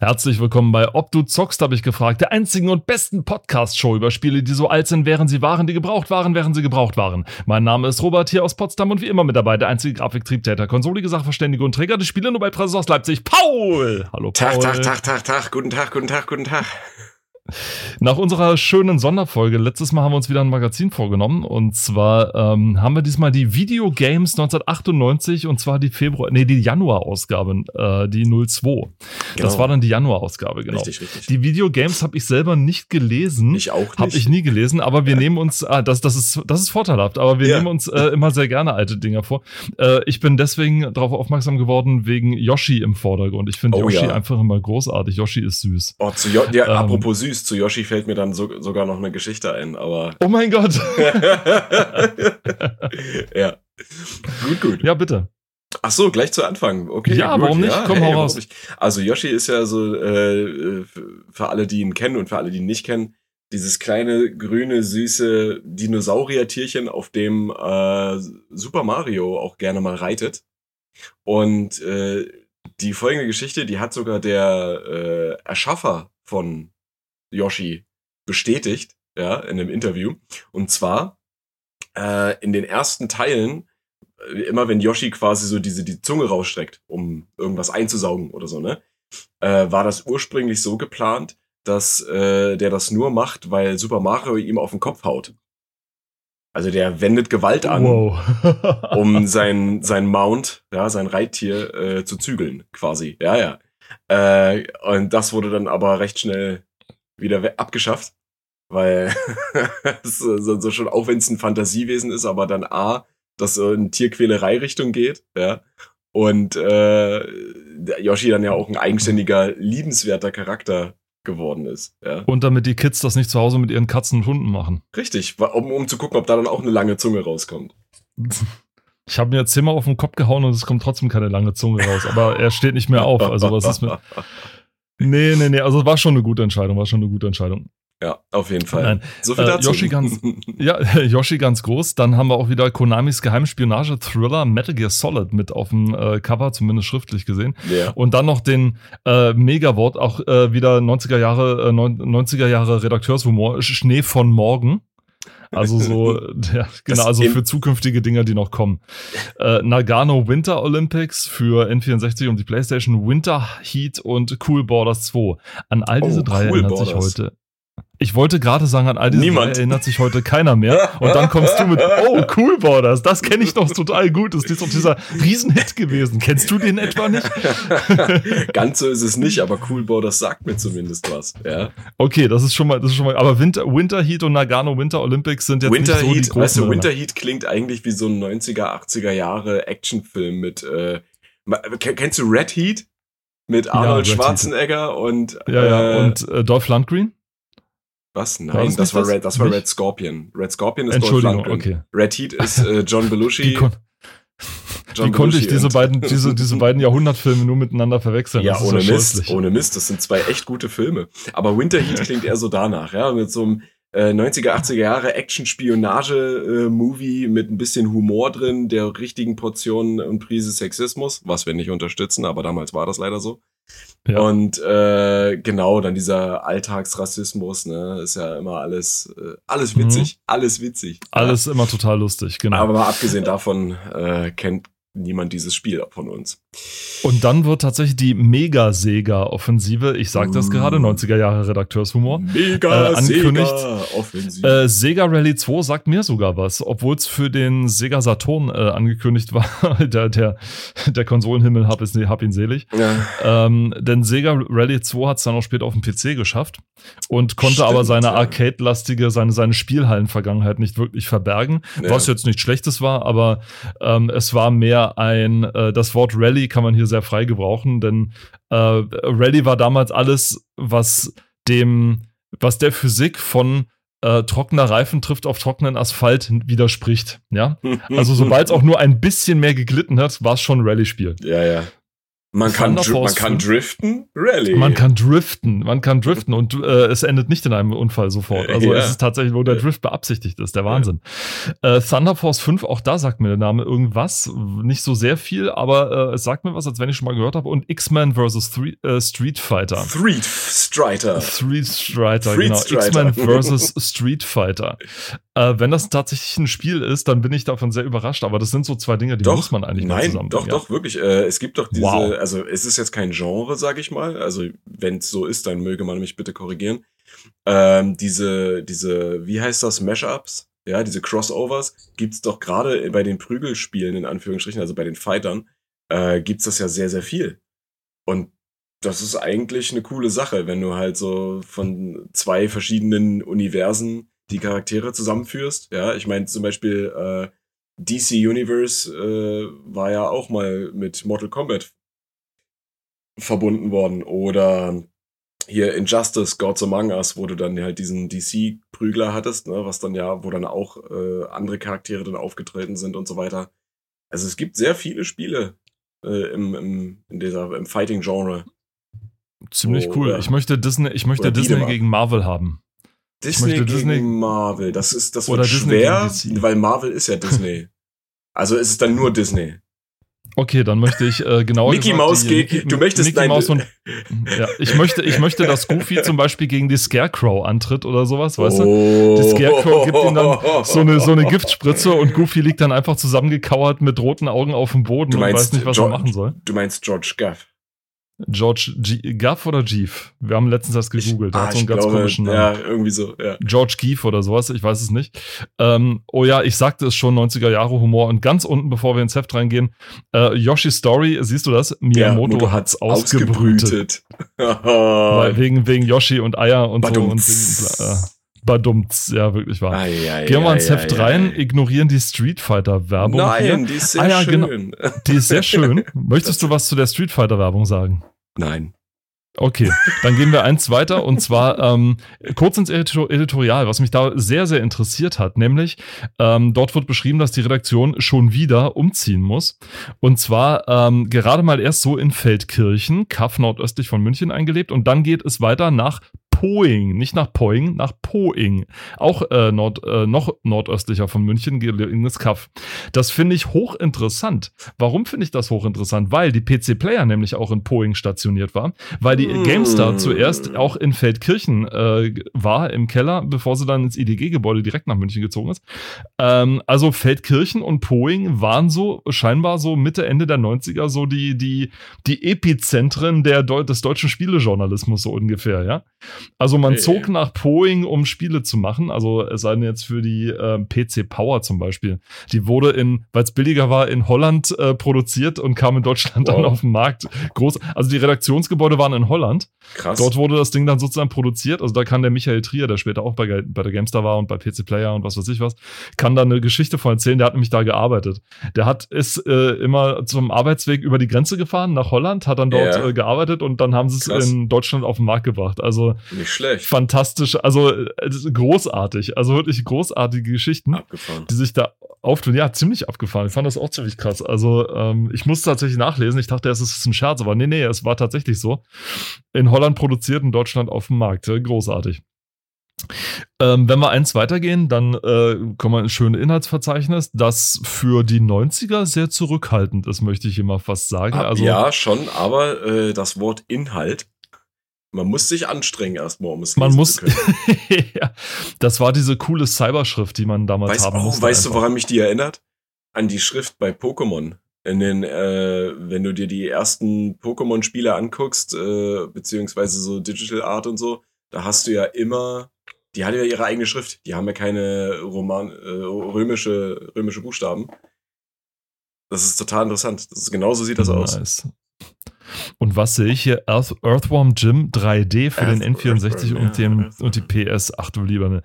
Herzlich willkommen bei Ob du zockst, habe ich gefragt. Der einzigen und besten Podcast-Show über Spiele, die so alt sind, während sie waren, die gebraucht waren, während sie gebraucht waren. Mein Name ist Robert hier aus Potsdam und wie immer mit dabei der einzige Grafiktriebtäter, konsolige Sachverständige und Träger des Spiele-Nobelpreises aus Leipzig, Paul! Hallo Paul. Tag, Tag, Tag, Tag, Tag, guten Tag, guten Tag, guten Tag. Nach unserer schönen Sonderfolge, letztes Mal haben wir uns wieder ein Magazin vorgenommen und zwar ähm, haben wir diesmal die Video Games 1998 und zwar die Februar, nee, die Januar-Ausgabe, äh, die 02. Genau. Das war dann die Januar-Ausgabe, genau. Richtig, richtig. Die Video Games habe ich selber nicht gelesen. Ich auch nicht. Habe ich nie gelesen, aber wir nehmen uns, ah, das, das, ist, das ist vorteilhaft, aber wir ja. nehmen uns äh, immer sehr gerne alte Dinger vor. Äh, ich bin deswegen darauf aufmerksam geworden wegen Yoshi im Vordergrund. Ich finde oh, Yoshi ja. einfach immer großartig. Yoshi ist süß. Oh, zu jo ja, ähm, apropos süß, zu Yoshi fällt mir dann so, sogar noch eine Geschichte ein, aber. Oh mein Gott! ja. Gut, gut. Ja, bitte. Ach so, gleich zu Anfang. Okay. Ja, gut. warum nicht? Ja, Komm, hey, hau raus. Also Yoshi ist ja so, äh, für alle, die ihn kennen und für alle, die ihn nicht kennen, dieses kleine, grüne, süße Dinosaurier-Tierchen, auf dem äh, Super Mario auch gerne mal reitet. Und äh, die folgende Geschichte, die hat sogar der äh, Erschaffer von Yoshi bestätigt, ja, in einem Interview. Und zwar äh, in den ersten Teilen, äh, immer wenn Yoshi quasi so diese die Zunge rausstreckt, um irgendwas einzusaugen oder so, ne, äh, war das ursprünglich so geplant, dass äh, der das nur macht, weil Super Mario ihm auf den Kopf haut. Also der wendet Gewalt an, wow. um sein, sein Mount, ja, sein Reittier äh, zu zügeln, quasi. Ja, ja. Äh, und das wurde dann aber recht schnell wieder abgeschafft, weil so, so schon auch wenn es ein Fantasiewesen ist, aber dann A, dass so in Tierquälerei-Richtung geht, ja. Und äh, Yoshi dann ja auch ein eigenständiger, liebenswerter Charakter geworden ist. Ja. Und damit die Kids das nicht zu Hause mit ihren Katzen und Hunden machen. Richtig, um, um zu gucken, ob da dann auch eine lange Zunge rauskommt. Ich habe mir jetzt Zimmer auf den Kopf gehauen und es kommt trotzdem keine lange Zunge raus. Aber er steht nicht mehr auf. Also was ist mit. Nee, nee, nee. Also war schon eine gute Entscheidung, war schon eine gute Entscheidung. Ja, auf jeden Fall. Nein. So viel äh, dazu. Yoshi ganz, ja, Yoshi ganz groß. Dann haben wir auch wieder Konamis Geheimspionage-Thriller Metal Gear Solid mit auf dem äh, Cover, zumindest schriftlich gesehen. Yeah. Und dann noch den äh, Megawort, auch äh, wieder 90er Jahre, äh, 90er Jahre Redakteurshumor, Schnee von morgen. Also so, ja, genau, also für zukünftige Dinger, die noch kommen. Äh, Nagano Winter Olympics für N64 und die PlayStation, Winter Heat und Cool Borders 2. An all diese oh, drei cool erinnert sich heute ich wollte gerade sagen, an all diese Niemand. erinnert sich heute keiner mehr. Und dann kommst du mit, oh, Cool Borders, das kenne ich doch total gut. Das ist doch dieser Riesenhit gewesen. Kennst du den etwa nicht? Ganz so ist es nicht, aber Cool Borders sagt mir zumindest was. Ja. Okay, das ist schon mal, das ist schon mal, aber Winter, Winter Heat und Nagano Winter Olympics sind jetzt Winter nicht so Heat, die großen. Weißt du, Winter Heat klingt eigentlich wie so ein 90er, 80er Jahre Actionfilm mit, äh, kennst du Red Heat? Mit Arnold ja, Schwarzenegger und, ja, ja, äh, und äh, Dolph Lundgren? Was? Nein, war das, das, war Red, das war Red Scorpion. Red Scorpion ist Lundgren. Okay. Red Heat ist äh, John Belushi. John Wie konnte ich diese beiden, diese, diese beiden Jahrhundertfilme nur miteinander verwechseln? Ja, ohne Mist, ohne Mist. Das sind zwei echt gute Filme. Aber Winter Heat klingt eher so danach, ja, mit so einem äh, 90er, 80er Jahre Action-Spionage-Movie mit ein bisschen Humor drin, der richtigen Portionen und Prise Sexismus, was wir nicht unterstützen, aber damals war das leider so. Ja. Und äh, genau, dann dieser Alltagsrassismus, ne, ist ja immer alles, äh, alles witzig, mhm. alles witzig. Alles ja. immer total lustig, genau. Aber mal abgesehen davon äh, kennt niemand dieses Spiel von uns. Und dann wird tatsächlich die Mega-Sega-Offensive, ich sag das mm. gerade, 90er Jahre Redakteurshumor, Mega äh, angekündigt. Sega, äh, Sega Rally 2 sagt mir sogar was, obwohl es für den Sega Saturn äh, angekündigt war. der, der, der Konsolenhimmel hab, ist, hab ihn selig. Ja. Ähm, denn Sega Rally 2 hat es dann auch später auf dem PC geschafft und konnte Stimmt, aber seine Arcade-lastige, seine, seine Spielhallen-Vergangenheit nicht wirklich verbergen, ja. was jetzt nicht Schlechtes war, aber ähm, es war mehr ein, äh, das Wort Rally kann man hier sehr frei gebrauchen, denn äh, Rally war damals alles, was dem, was der Physik von äh, trockener Reifen trifft auf trockenen Asphalt widerspricht. Ja, also sobald es auch nur ein bisschen mehr geglitten hat, war es schon ein Rallye-Spiel. Ja, ja. Man kann, man kann driften, Rally. Man kann driften, man kann driften und äh, es endet nicht in einem Unfall sofort. Also ja. es ist tatsächlich, wo der Drift beabsichtigt ist, der Wahnsinn. Ja. Äh, Thunder Force 5, auch da sagt mir der Name irgendwas, nicht so sehr viel, aber äh, es sagt mir was, als wenn ich schon mal gehört habe. Und X-Men vs. Äh, Street Fighter. Street Strider. Street Strider, genau. X-Men vs. Street Fighter. Äh, wenn das tatsächlich ein Spiel ist, dann bin ich davon sehr überrascht, aber das sind so zwei Dinge, die doch, muss man eigentlich nein, mal zusammen. Doch, ja. doch, wirklich. Äh, es gibt doch diese, wow also es ist jetzt kein Genre, sag ich mal. Also wenn es so ist, dann möge man mich bitte korrigieren. Ähm, diese, diese, wie heißt das, Mashups? Ja, diese Crossovers gibt's doch gerade bei den Prügelspielen in Anführungsstrichen, also bei den Fightern, äh, gibt's das ja sehr, sehr viel. Und das ist eigentlich eine coole Sache, wenn du halt so von zwei verschiedenen Universen die Charaktere zusammenführst. Ja, ich meine zum Beispiel äh, DC Universe äh, war ja auch mal mit Mortal Kombat verbunden worden. Oder hier Injustice, Gods Among Us, wo du dann halt diesen DC-Prügler hattest, ne, was dann ja, wo dann auch äh, andere Charaktere dann aufgetreten sind und so weiter. Also es gibt sehr viele Spiele äh, im, im, in dieser, im Fighting-Genre. Ziemlich cool. ich möchte Disney, ich möchte Disney gegen Marvel haben. Disney gegen Disney Marvel, das ist das wird schwer, weil Marvel ist ja Disney. also ist es dann nur Disney. Okay, dann möchte ich äh, genauer Mickey Mouse gegen, du möchtest Mickey Mouse und, ja, ich möchte, ich möchte, dass Goofy zum Beispiel gegen die Scarecrow antritt oder sowas, weißt oh. du? Die Scarecrow gibt ihm dann so eine, so eine Giftspritze und Goofy liegt dann einfach zusammengekauert mit roten Augen auf dem Boden und weiß nicht, was George, er machen soll. Du meinst George Gaff? George G Gaff oder Jeef? Wir haben letztens das gegoogelt. Ah, hat so einen ganz glaube, komischen Namen. Ja, irgendwie so, ja. George Keefe oder sowas, ich weiß es nicht. Ähm, oh ja, ich sagte es schon, 90er Jahre Humor. Und ganz unten, bevor wir ins Heft reingehen, äh, Yoshi Story, siehst du das? Miyamoto ja, hat's ausgebrütet. ausgebrütet. wegen, wegen Yoshi und Eier und Badumts. so. Und, äh, Badumts, ja, wirklich wahr. Gehen wir ins Heft ei, rein, ignorieren die Street Fighter-Werbung. Nein, hier. die ist sehr ah, ja, schön. Genau. Die ist sehr schön. Möchtest du was zu der Street Fighter-Werbung sagen? Nein. Okay, dann gehen wir eins weiter und zwar ähm, kurz ins Editorial, was mich da sehr, sehr interessiert hat, nämlich ähm, dort wird beschrieben, dass die Redaktion schon wieder umziehen muss und zwar ähm, gerade mal erst so in Feldkirchen, Kaff nordöstlich von München eingelebt und dann geht es weiter nach Poing, nicht nach Poing, nach Poing. Auch äh, Nord, äh, noch nordöstlicher von München gelegenes Kaff. Das finde ich hochinteressant. Warum finde ich das hochinteressant? Weil die PC Player nämlich auch in Poing stationiert war, weil die mm. GameStar zuerst auch in Feldkirchen äh, war, im Keller, bevor sie dann ins IDG-Gebäude direkt nach München gezogen ist. Ähm, also Feldkirchen und Poing waren so scheinbar so Mitte, Ende der 90er so die, die, die Epizentren der, des deutschen Spielejournalismus so ungefähr, ja. Also man hey. zog nach Poing, um Spiele zu machen. Also es sei denn jetzt für die äh, PC Power zum Beispiel. Die wurde in, weil es billiger war, in Holland äh, produziert und kam in Deutschland wow. dann auf den Markt. Groß. Also die Redaktionsgebäude waren in Holland. Krass. Dort wurde das Ding dann sozusagen produziert. Also da kann der Michael Trier, der später auch bei, bei der GameStar war und bei PC Player und was weiß ich was, kann da eine Geschichte von erzählen. Der hat nämlich da gearbeitet. Der hat ist äh, immer zum Arbeitsweg über die Grenze gefahren nach Holland, hat dann dort yeah. äh, gearbeitet und dann haben sie es in Deutschland auf den Markt gebracht. Also nicht schlecht. Fantastisch, also großartig, also wirklich großartige Geschichten, abgefahren. die sich da auftun. Ja, ziemlich abgefahren. Ich fand das auch ziemlich krass. Also ähm, ich musste tatsächlich nachlesen. Ich dachte, es ist ein Scherz, aber nee, nee, es war tatsächlich so. In Holland produziert, in Deutschland auf dem Markt. Großartig. Ähm, wenn wir eins weitergehen, dann äh, kommen wir ein schönes Inhaltsverzeichnis, das für die 90er sehr zurückhaltend ist, möchte ich immer fast sagen. Ah, also, ja, schon, aber äh, das Wort Inhalt man muss sich anstrengen erstmal, um es man muss, zu können. ja, das war diese coole Cyberschrift, die man damals weißt, haben musste. Oh, weißt einfach. du, woran mich die erinnert? An die Schrift bei Pokémon. In den, äh, wenn du dir die ersten Pokémon-Spiele anguckst, äh, beziehungsweise so Digital Art und so, da hast du ja immer, die haben ja ihre eigene Schrift. Die haben ja keine Roman, äh, römische, römische Buchstaben. Das ist total interessant. Das ist, genauso sieht das nice. aus. Und was sehe ich hier? Earth, Earthworm Jim 3D für Earth, den N64 Earthworm, und, den, ja, und die PS. Ach du lieber ne.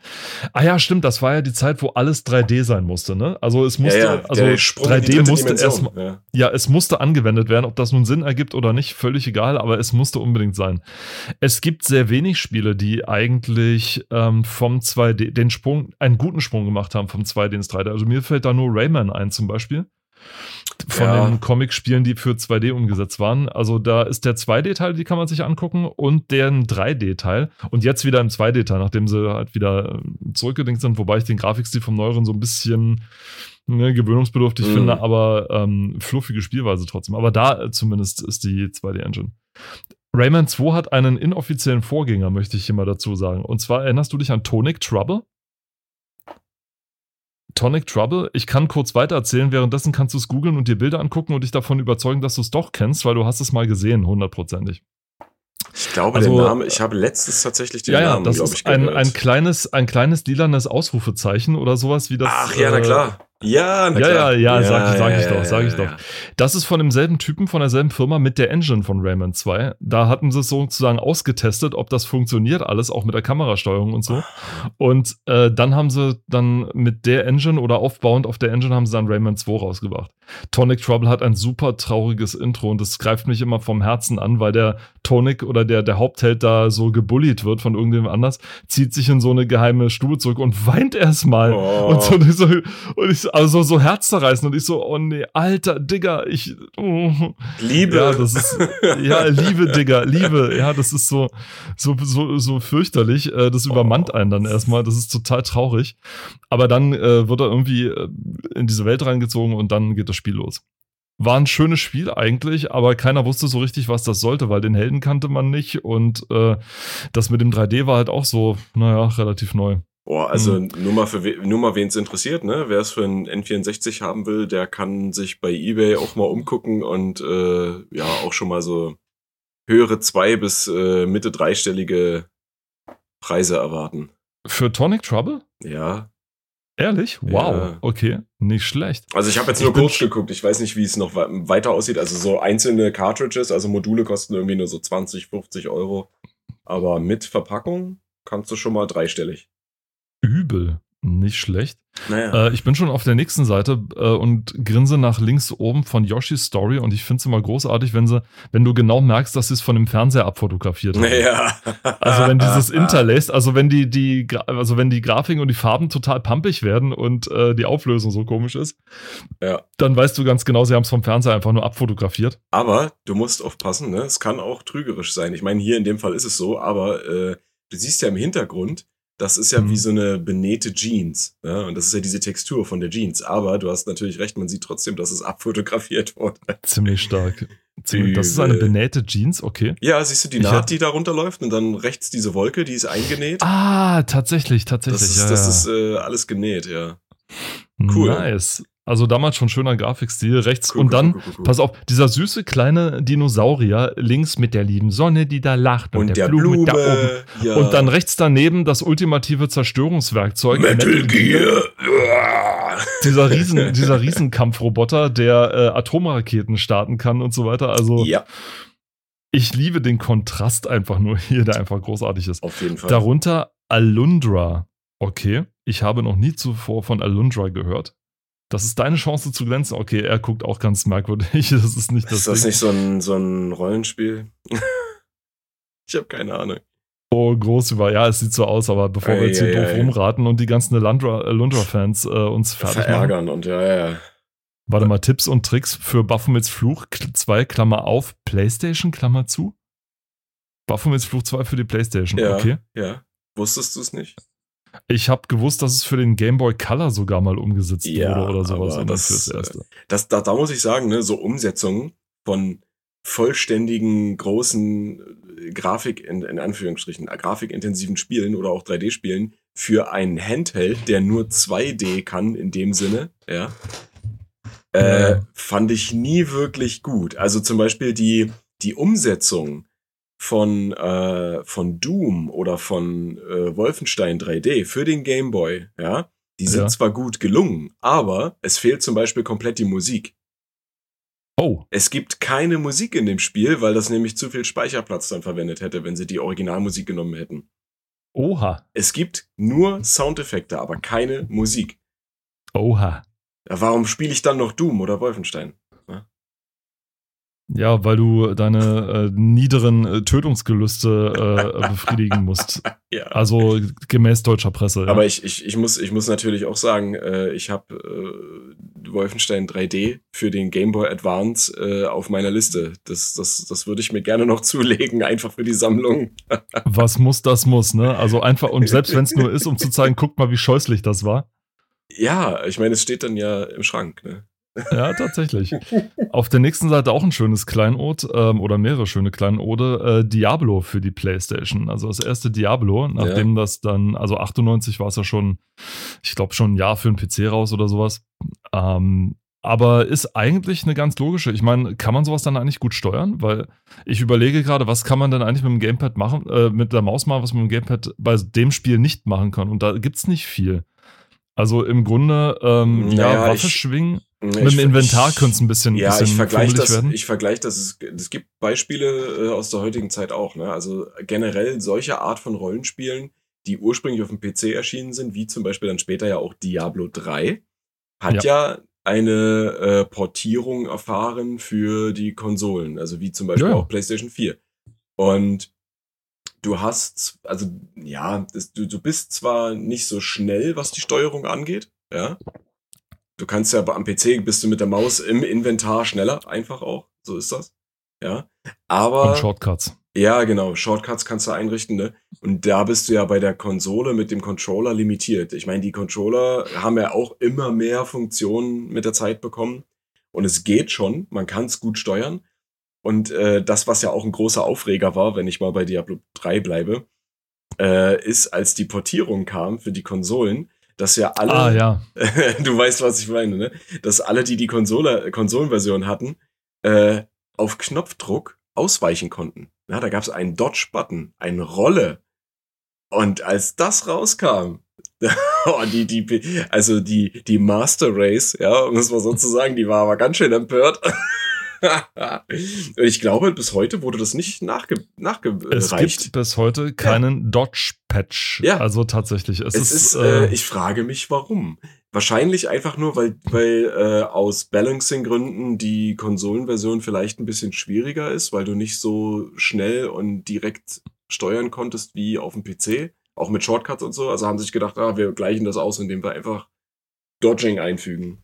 Ah ja, stimmt, das war ja die Zeit, wo alles 3D sein musste, ne? Also es musste, ja, ja, also 3D musste erstmal, ja. ja, es musste angewendet werden. Ob das nun Sinn ergibt oder nicht, völlig egal, aber es musste unbedingt sein. Es gibt sehr wenig Spiele, die eigentlich ähm, vom 2D, den Sprung, einen guten Sprung gemacht haben vom 2D ins 3D. Also mir fällt da nur Rayman ein zum Beispiel von ja. den Comic-Spielen, die für 2D umgesetzt waren. Also da ist der 2D-Teil, die kann man sich angucken, und deren 3D-Teil. Und jetzt wieder im 2D-Teil, nachdem sie halt wieder zurückgedingt sind, wobei ich den Grafikstil vom Neueren so ein bisschen ne, gewöhnungsbedürftig mhm. finde, aber ähm, fluffige Spielweise trotzdem. Aber da zumindest ist die 2D-Engine. Rayman 2 hat einen inoffiziellen Vorgänger, möchte ich hier mal dazu sagen. Und zwar erinnerst du dich an Tonic Trouble? Tonic Trouble. Ich kann kurz weiter erzählen. Währenddessen kannst du es googeln und dir Bilder angucken und dich davon überzeugen, dass du es doch kennst, weil du hast es mal gesehen, hundertprozentig. Ich glaube, also, der Name, ich habe letztens tatsächlich den ja, Namen, ja, das ist ein, ein kleines, ein kleines lilanes Ausrufezeichen oder sowas wie das. Ach ja, na klar. Ja, klar. Ja, ja, ja, sag, sag ja, ich doch, sag ich doch. Das ist von demselben Typen, von derselben Firma mit der Engine von Rayman 2. Da hatten sie es sozusagen ausgetestet, ob das funktioniert alles, auch mit der Kamerasteuerung und so. Und äh, dann haben sie dann mit der Engine oder aufbauend auf der Engine haben sie dann Rayman 2 rausgebracht. Tonic Trouble hat ein super trauriges Intro und das greift mich immer vom Herzen an, weil der Tonic oder der, der Hauptheld da so gebullied wird von irgendjemand anders, zieht sich in so eine geheime Stube zurück und weint erstmal. Oh. Und so, und ich so, also so herzzerreißen und ich so, oh nee, alter Digger, ich. Oh. Liebe. Ja, das ist, ja, Liebe, Digger, Liebe. Ja, das ist so, so, so, so fürchterlich. Äh, das übermannt einen dann erstmal. Das ist total traurig. Aber dann äh, wird er irgendwie äh, in diese Welt reingezogen und dann geht das Spiel los. War ein schönes Spiel eigentlich, aber keiner wusste so richtig, was das sollte, weil den Helden kannte man nicht und äh, das mit dem 3D war halt auch so, naja, relativ neu. Boah, also hm. nur mal für nur mal wen es interessiert, ne? Wer es für ein N64 haben will, der kann sich bei eBay auch mal umgucken und äh, ja auch schon mal so höhere zwei bis äh, Mitte dreistellige Preise erwarten. Für Tonic Trouble? Ja. Ehrlich? Wow. Ja. Okay, nicht schlecht. Also ich habe jetzt nur ich kurz geguckt. Ich weiß nicht, wie es noch weiter aussieht. Also so einzelne Cartridges, also Module kosten irgendwie nur so 20, 50 Euro. Aber mit Verpackung kannst du schon mal dreistellig übel. Nicht schlecht. Naja. Äh, ich bin schon auf der nächsten Seite äh, und grinse nach links oben von Yoshis Story und ich finde es immer großartig, wenn sie, wenn du genau merkst, dass sie es von dem Fernseher abfotografiert haben. Naja. Also wenn dieses interlaced, also wenn die, die, also wenn die Grafiken und die Farben total pumpig werden und äh, die Auflösung so komisch ist, ja. dann weißt du ganz genau, sie haben es vom Fernseher einfach nur abfotografiert. Aber du musst aufpassen, ne? Es kann auch trügerisch sein. Ich meine, hier in dem Fall ist es so, aber äh, du siehst ja im Hintergrund, das ist ja mhm. wie so eine benähte Jeans. Ja? Und das ist ja diese Textur von der Jeans. Aber du hast natürlich recht, man sieht trotzdem, dass es abfotografiert wurde. Ziemlich stark. Ziemlich, das ist eine benähte Jeans, okay. Ja, siehst du die Naht, die da runterläuft und dann rechts diese Wolke, die ist eingenäht. Ah, tatsächlich, tatsächlich. Das ist, ja, das ist äh, alles genäht, ja. Cool. Nice. Also damals schon schöner Grafikstil rechts. Cool, und dann, cool, cool, pass auf, dieser süße kleine Dinosaurier links mit der lieben Sonne, die da lacht und, und der, der Blume, Blume, da oben. Ja. Und dann rechts daneben das ultimative Zerstörungswerkzeug. Metal, Metal Gear. Dieser riesen, dieser Riesenkampfroboter, der äh, Atomraketen starten kann und so weiter. Also ja. ich liebe den Kontrast einfach nur hier, der einfach großartig ist. Auf jeden Fall. Darunter Alundra. Okay, ich habe noch nie zuvor von Alundra gehört. Das ist deine Chance zu glänzen. Okay, er guckt auch ganz merkwürdig. Das ist nicht das. Ist das Ding. nicht so ein, so ein Rollenspiel? ich habe keine Ahnung. Oh, groß über. Ja, es sieht so aus, aber bevor ei, wir jetzt hier ei, doof ei. rumraten und die ganzen Lundra-Fans äh, uns fertig verärgern machen. und ja, ja. Warte mal, Tipps und Tricks für Baphomets Fluch 2, Klammer auf, Playstation, Klammer zu? Baphomets Fluch 2 für die Playstation, ja, okay. Ja, wusstest du es nicht? Ich habe gewusst, dass es für den Game Boy Color sogar mal umgesetzt ja, wurde oder sowas. Aber das, fürs Erste. Äh, das, da, da muss ich sagen, ne, so Umsetzungen von vollständigen, großen äh, Grafik, in, in Anführungsstrichen, äh, grafikintensiven Spielen oder auch 3D-Spielen für einen Handheld, der nur 2D kann in dem Sinne, ja, äh, fand ich nie wirklich gut. Also zum Beispiel die, die Umsetzung von, äh, von Doom oder von äh, Wolfenstein 3D für den Game Boy, ja, die sind ja. zwar gut gelungen, aber es fehlt zum Beispiel komplett die Musik. Oh. Es gibt keine Musik in dem Spiel, weil das nämlich zu viel Speicherplatz dann verwendet hätte, wenn sie die Originalmusik genommen hätten. Oha. Es gibt nur Soundeffekte, aber keine Musik. Oha. Warum spiele ich dann noch Doom oder Wolfenstein? Ja, weil du deine äh, niederen äh, Tötungsgelüste äh, befriedigen musst. ja. Also gemäß deutscher Presse. Aber ja. ich, ich, ich, muss, ich muss natürlich auch sagen, äh, ich habe, äh, Wolfenstein 3D für den Game Boy Advance äh, auf meiner Liste. Das, das, das würde ich mir gerne noch zulegen, einfach für die Sammlung. Was muss, das muss, ne? Also einfach, und selbst wenn es nur ist, um zu zeigen, guck mal, wie scheußlich das war. Ja, ich meine, es steht dann ja im Schrank, ne? Ja, tatsächlich. Auf der nächsten Seite auch ein schönes Kleinod ähm, oder mehrere schöne Kleinode. Äh, Diablo für die PlayStation. Also das erste Diablo, nachdem ja. das dann, also 98 war es ja schon, ich glaube schon ein Jahr für einen PC raus oder sowas. Ähm, aber ist eigentlich eine ganz logische. Ich meine, kann man sowas dann eigentlich gut steuern? Weil ich überlege gerade, was kann man denn eigentlich mit dem Gamepad machen, äh, mit der Maus machen, was man mit dem Gamepad bei dem Spiel nicht machen kann. Und da gibt es nicht viel. Also im Grunde, ähm, naja, ja, Waffe ich, schwingen. Mit dem Inventar könnte es ein bisschen, ja, bisschen ich vergleiche das, werden. Ich vergleiche das, es, es gibt Beispiele äh, aus der heutigen Zeit auch. Ne? Also generell solche Art von Rollenspielen, die ursprünglich auf dem PC erschienen sind, wie zum Beispiel dann später ja auch Diablo 3, hat ja, ja eine äh, Portierung erfahren für die Konsolen, also wie zum Beispiel ja. auch PlayStation 4. Und du hast, also ja, das, du, du bist zwar nicht so schnell, was die Steuerung angeht, ja, Du kannst ja am PC bist du mit der Maus im Inventar schneller, einfach auch. So ist das. Ja. Aber. Und Shortcuts. Ja, genau. Shortcuts kannst du einrichten, ne? Und da bist du ja bei der Konsole mit dem Controller limitiert. Ich meine, die Controller haben ja auch immer mehr Funktionen mit der Zeit bekommen. Und es geht schon, man kann es gut steuern. Und äh, das, was ja auch ein großer Aufreger war, wenn ich mal bei Diablo 3 bleibe, äh, ist, als die Portierung kam für die Konsolen, dass ja alle, ah, ja. du weißt, was ich meine, ne? Dass alle, die die Konsole, Konsolenversion hatten, äh, auf Knopfdruck ausweichen konnten. Ja, da gab es einen Dodge-Button, eine Rolle. Und als das rauskam, oh, die, die, also die, die Master Race, ja, muss man sozusagen, die war aber ganz schön empört. ich glaube, bis heute wurde das nicht nachge nachgereicht. Es gibt bis heute keinen ja. Dodge-Patch. Ja. Also tatsächlich. Es, es ist, ist äh, äh, ich frage mich, warum. Wahrscheinlich einfach nur, weil, weil äh, aus Balancing-Gründen die Konsolenversion vielleicht ein bisschen schwieriger ist, weil du nicht so schnell und direkt steuern konntest wie auf dem PC. Auch mit Shortcuts und so. Also haben sich gedacht, ah, wir gleichen das aus, indem wir einfach Dodging einfügen.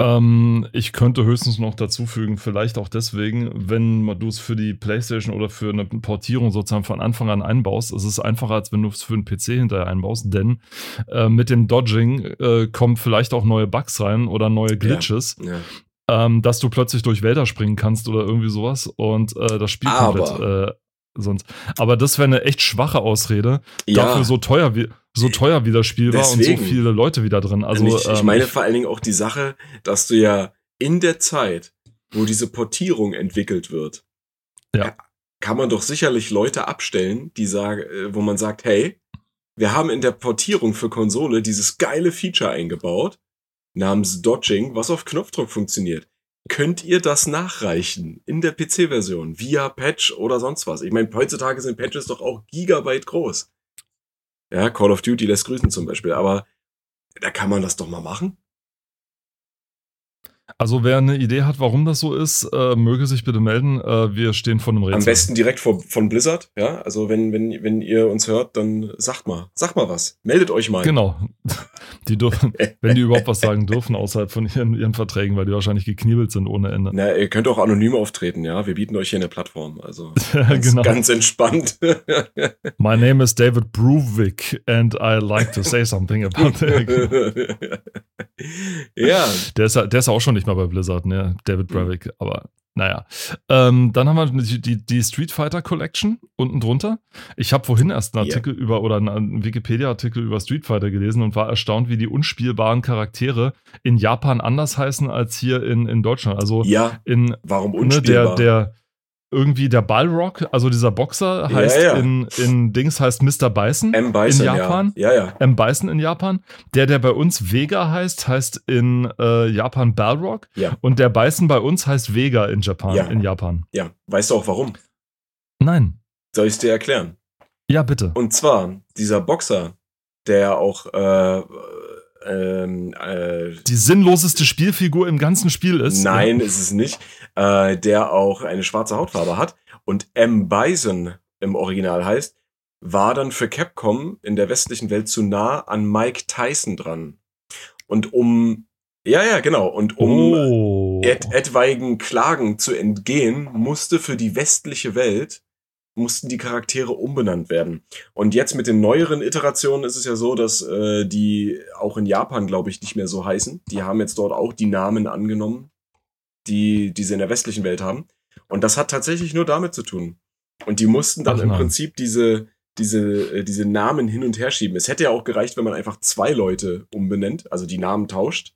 Ähm, ich könnte höchstens noch dazu fügen, vielleicht auch deswegen, wenn du es für die PlayStation oder für eine Portierung sozusagen von Anfang an einbaust, ist es einfacher, als wenn du es für einen PC hinterher einbaust, denn äh, mit dem Dodging äh, kommen vielleicht auch neue Bugs rein oder neue Glitches. Ja, ja. Ähm, dass du plötzlich durch Wälder springen kannst oder irgendwie sowas und äh, das Spiel Aber. komplett äh, sonst. Aber das wäre eine echt schwache Ausrede, ja. dafür so teuer wie so teuer wie das Spiel Deswegen. war und so viele Leute wieder drin. Also ich, ich ähm, meine vor allen Dingen auch die Sache, dass du ja in der Zeit, wo diese Portierung entwickelt wird, ja. kann man doch sicherlich Leute abstellen, die sagen, äh, wo man sagt, hey, wir haben in der Portierung für Konsole dieses geile Feature eingebaut, namens Dodging, was auf Knopfdruck funktioniert könnt ihr das nachreichen in der PC-Version via Patch oder sonst was. Ich meine, heutzutage sind Patches doch auch gigabyte groß. Ja, Call of Duty lässt grüßen zum Beispiel, aber da kann man das doch mal machen. Also wer eine Idee hat, warum das so ist, äh, möge sich bitte melden. Äh, wir stehen vor einem Rätsel. Am besten direkt vor, von Blizzard, ja. Also wenn, wenn, wenn ihr uns hört, dann sagt mal, sagt mal was. Meldet euch mal. Genau. Die dürfen, wenn die überhaupt was sagen dürfen, außerhalb von ihren, ihren Verträgen, weil die wahrscheinlich gekniebelt sind ohne Ende. Na, ihr könnt auch anonym auftreten, ja. Wir bieten euch hier eine Plattform. Also ganz, genau. ganz entspannt. My name is David Bruvick and I like to say something about it. ja. Der ist, der ist auch schon nicht mal bei Blizzard, ne? David Brevik, mhm. aber naja. Ähm, dann haben wir die, die Street Fighter Collection unten drunter. Ich habe vorhin erst einen Artikel yeah. über oder einen Wikipedia-Artikel über Street Fighter gelesen und war erstaunt, wie die unspielbaren Charaktere in Japan anders heißen als hier in, in Deutschland. Also ja, in warum unspielbar? Ne, der, der, irgendwie der Ballrock, also dieser Boxer heißt ja, ja. In, in Dings heißt Mr. Bison, M. Bison in Japan. Ja. ja, ja. M. Bison in Japan. Der, der bei uns Vega heißt, heißt in äh, Japan Ballrock. Ja. Und der Bison bei uns heißt Vega in Japan. Ja. In Japan. Ja. Weißt du auch warum? Nein. Soll ich es dir erklären? Ja, bitte. Und zwar, dieser Boxer, der auch äh, ähm, äh, die sinnloseste Spielfigur im ganzen Spiel ist. Nein, ja. ist es nicht. Äh, der auch eine schwarze Hautfarbe hat und M. Bison im Original heißt, war dann für Capcom in der westlichen Welt zu nah an Mike Tyson dran. Und um Ja, ja, genau. Und um oh. et etwaigen Klagen zu entgehen, musste für die westliche Welt mussten die Charaktere umbenannt werden. Und jetzt mit den neueren Iterationen ist es ja so, dass äh, die auch in Japan, glaube ich, nicht mehr so heißen. Die haben jetzt dort auch die Namen angenommen, die, die sie in der westlichen Welt haben. Und das hat tatsächlich nur damit zu tun. Und die mussten dann Ach, im Prinzip diese, diese, äh, diese Namen hin und her schieben. Es hätte ja auch gereicht, wenn man einfach zwei Leute umbenennt, also die Namen tauscht.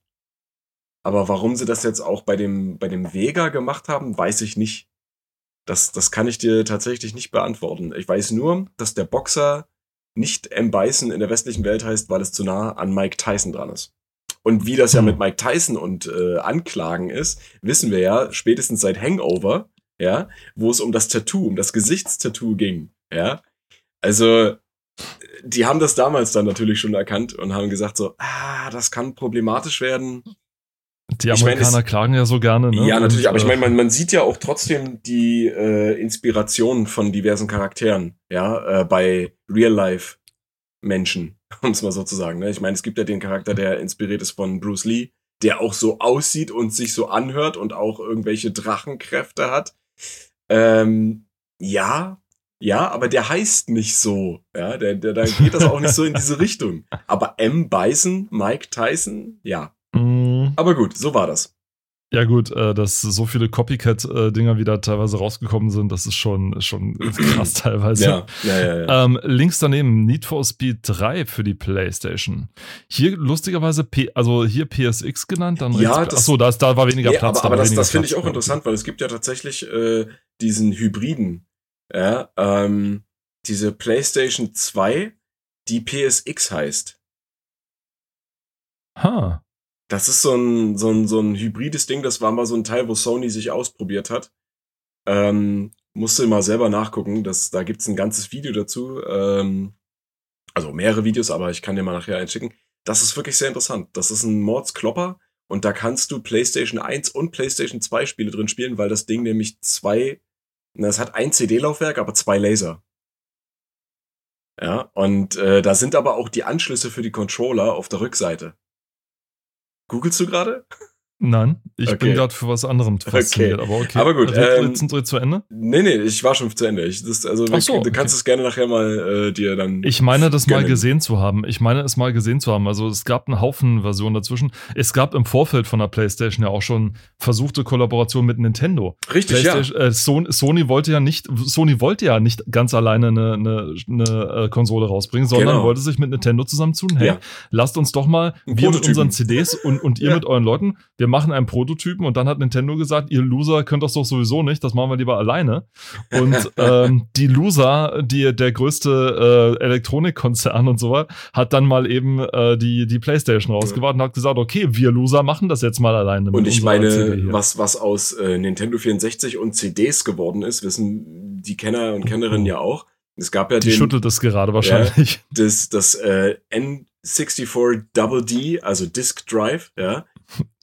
Aber warum sie das jetzt auch bei dem, bei dem Vega gemacht haben, weiß ich nicht. Das, das kann ich dir tatsächlich nicht beantworten. Ich weiß nur, dass der Boxer nicht M. Bison in der westlichen Welt heißt, weil es zu nah an Mike Tyson dran ist. Und wie das ja hm. mit Mike Tyson und äh, Anklagen ist, wissen wir ja spätestens seit Hangover, ja, wo es um das Tattoo, um das Gesichtstattoo ging, ja. Also, die haben das damals dann natürlich schon erkannt und haben gesagt so, ah, das kann problematisch werden. Die Amerikaner ich mein, klagen ja so gerne, ne? Ja, natürlich, und, aber ich meine, man, man sieht ja auch trotzdem die äh, Inspiration von diversen Charakteren, ja, äh, bei Real-Life-Menschen, um es mal so zu sagen. Ne? Ich meine, es gibt ja den Charakter, der inspiriert ist von Bruce Lee, der auch so aussieht und sich so anhört und auch irgendwelche Drachenkräfte hat. Ähm, ja, ja, aber der heißt nicht so. Ja, der, der, da geht das auch nicht so in diese Richtung. Aber M. Bison, Mike Tyson, ja, Mhm. Aber gut, so war das. Ja, gut, äh, dass so viele Copycat-Dinger wieder teilweise rausgekommen sind, das ist schon, schon krass teilweise. Ja, ja, ja, ja. Ähm, links daneben Need for Speed 3 für die PlayStation. Hier lustigerweise, P also hier PSX genannt, dann ja, das, achso, da, da war weniger nee, Platz. Aber, aber da das, das finde ich auch interessant, weil es gibt ja tatsächlich äh, diesen Hybriden, ja, ähm, diese PlayStation 2, die PSX heißt. Ha. Das ist so ein, so ein, so ein hybrides Ding, das war mal so ein Teil, wo Sony sich ausprobiert hat. Ähm, musste mal selber nachgucken, das, da gibt's ein ganzes Video dazu. Ähm, also mehrere Videos, aber ich kann dir mal nachher einschicken. Das ist wirklich sehr interessant. Das ist ein Mordsklopper und da kannst du PlayStation 1 und PlayStation 2 Spiele drin spielen, weil das Ding nämlich zwei, das hat ein CD-Laufwerk, aber zwei Laser. Ja, und äh, da sind aber auch die Anschlüsse für die Controller auf der Rückseite. Googlest du gerade? Nein, ich okay. bin gerade für was anderem fasziniert, okay. aber okay. Aber gut, ähm, sind wir zu Ende? Nee, nee, ich war schon zu Ende. Ich, das, also Ach so, du kannst es gerne nachher mal äh, dir dann. Ich meine, das gönnen. mal gesehen zu haben. Ich meine, es mal gesehen zu haben. Also es gab einen Haufen Versionen dazwischen. Es gab im Vorfeld von der PlayStation ja auch schon versuchte Kollaboration mit Nintendo. Richtig, ja. Äh, Sony, Sony, wollte ja nicht, Sony wollte ja nicht ganz alleine eine, eine, eine äh, Konsole rausbringen, sondern genau. wollte sich mit Nintendo zusammentun. Hey, ja. lasst uns doch mal, wir mit unseren CDs und, und ihr ja. mit euren Leuten, wir machen einen Prototypen und dann hat Nintendo gesagt, ihr Loser könnt das doch sowieso nicht, das machen wir lieber alleine. Und ähm, die Loser, die, der größte äh, Elektronikkonzern und so weiter, hat dann mal eben äh, die, die Playstation rausgebracht und hat gesagt, okay, wir Loser machen das jetzt mal alleine. Und ich meine, was, was aus äh, Nintendo 64 und CDs geworden ist, wissen die Kenner und Kennerinnen ja auch. Es gab ja die den, schüttelt es gerade wahrscheinlich. Ja, das das äh, N64 Double D, also Disk Drive, ja,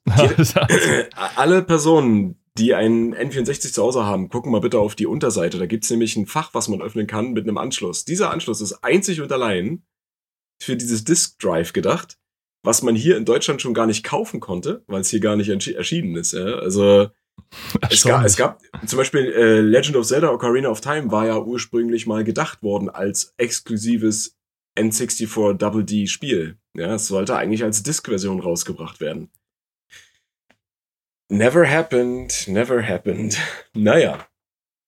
alle Personen, die einen N64 zu Hause haben, gucken mal bitte auf die Unterseite. Da gibt's nämlich ein Fach, was man öffnen kann mit einem Anschluss. Dieser Anschluss ist einzig und allein für dieses Disk Drive gedacht, was man hier in Deutschland schon gar nicht kaufen konnte, weil es hier gar nicht erschienen ist. Ja? Also es gab, es gab zum Beispiel äh, Legend of Zelda Ocarina of Time war ja ursprünglich mal gedacht worden als exklusives N64 Double D Spiel. Ja, es sollte eigentlich als Disk-Version rausgebracht werden. Never happened, never happened. Naja.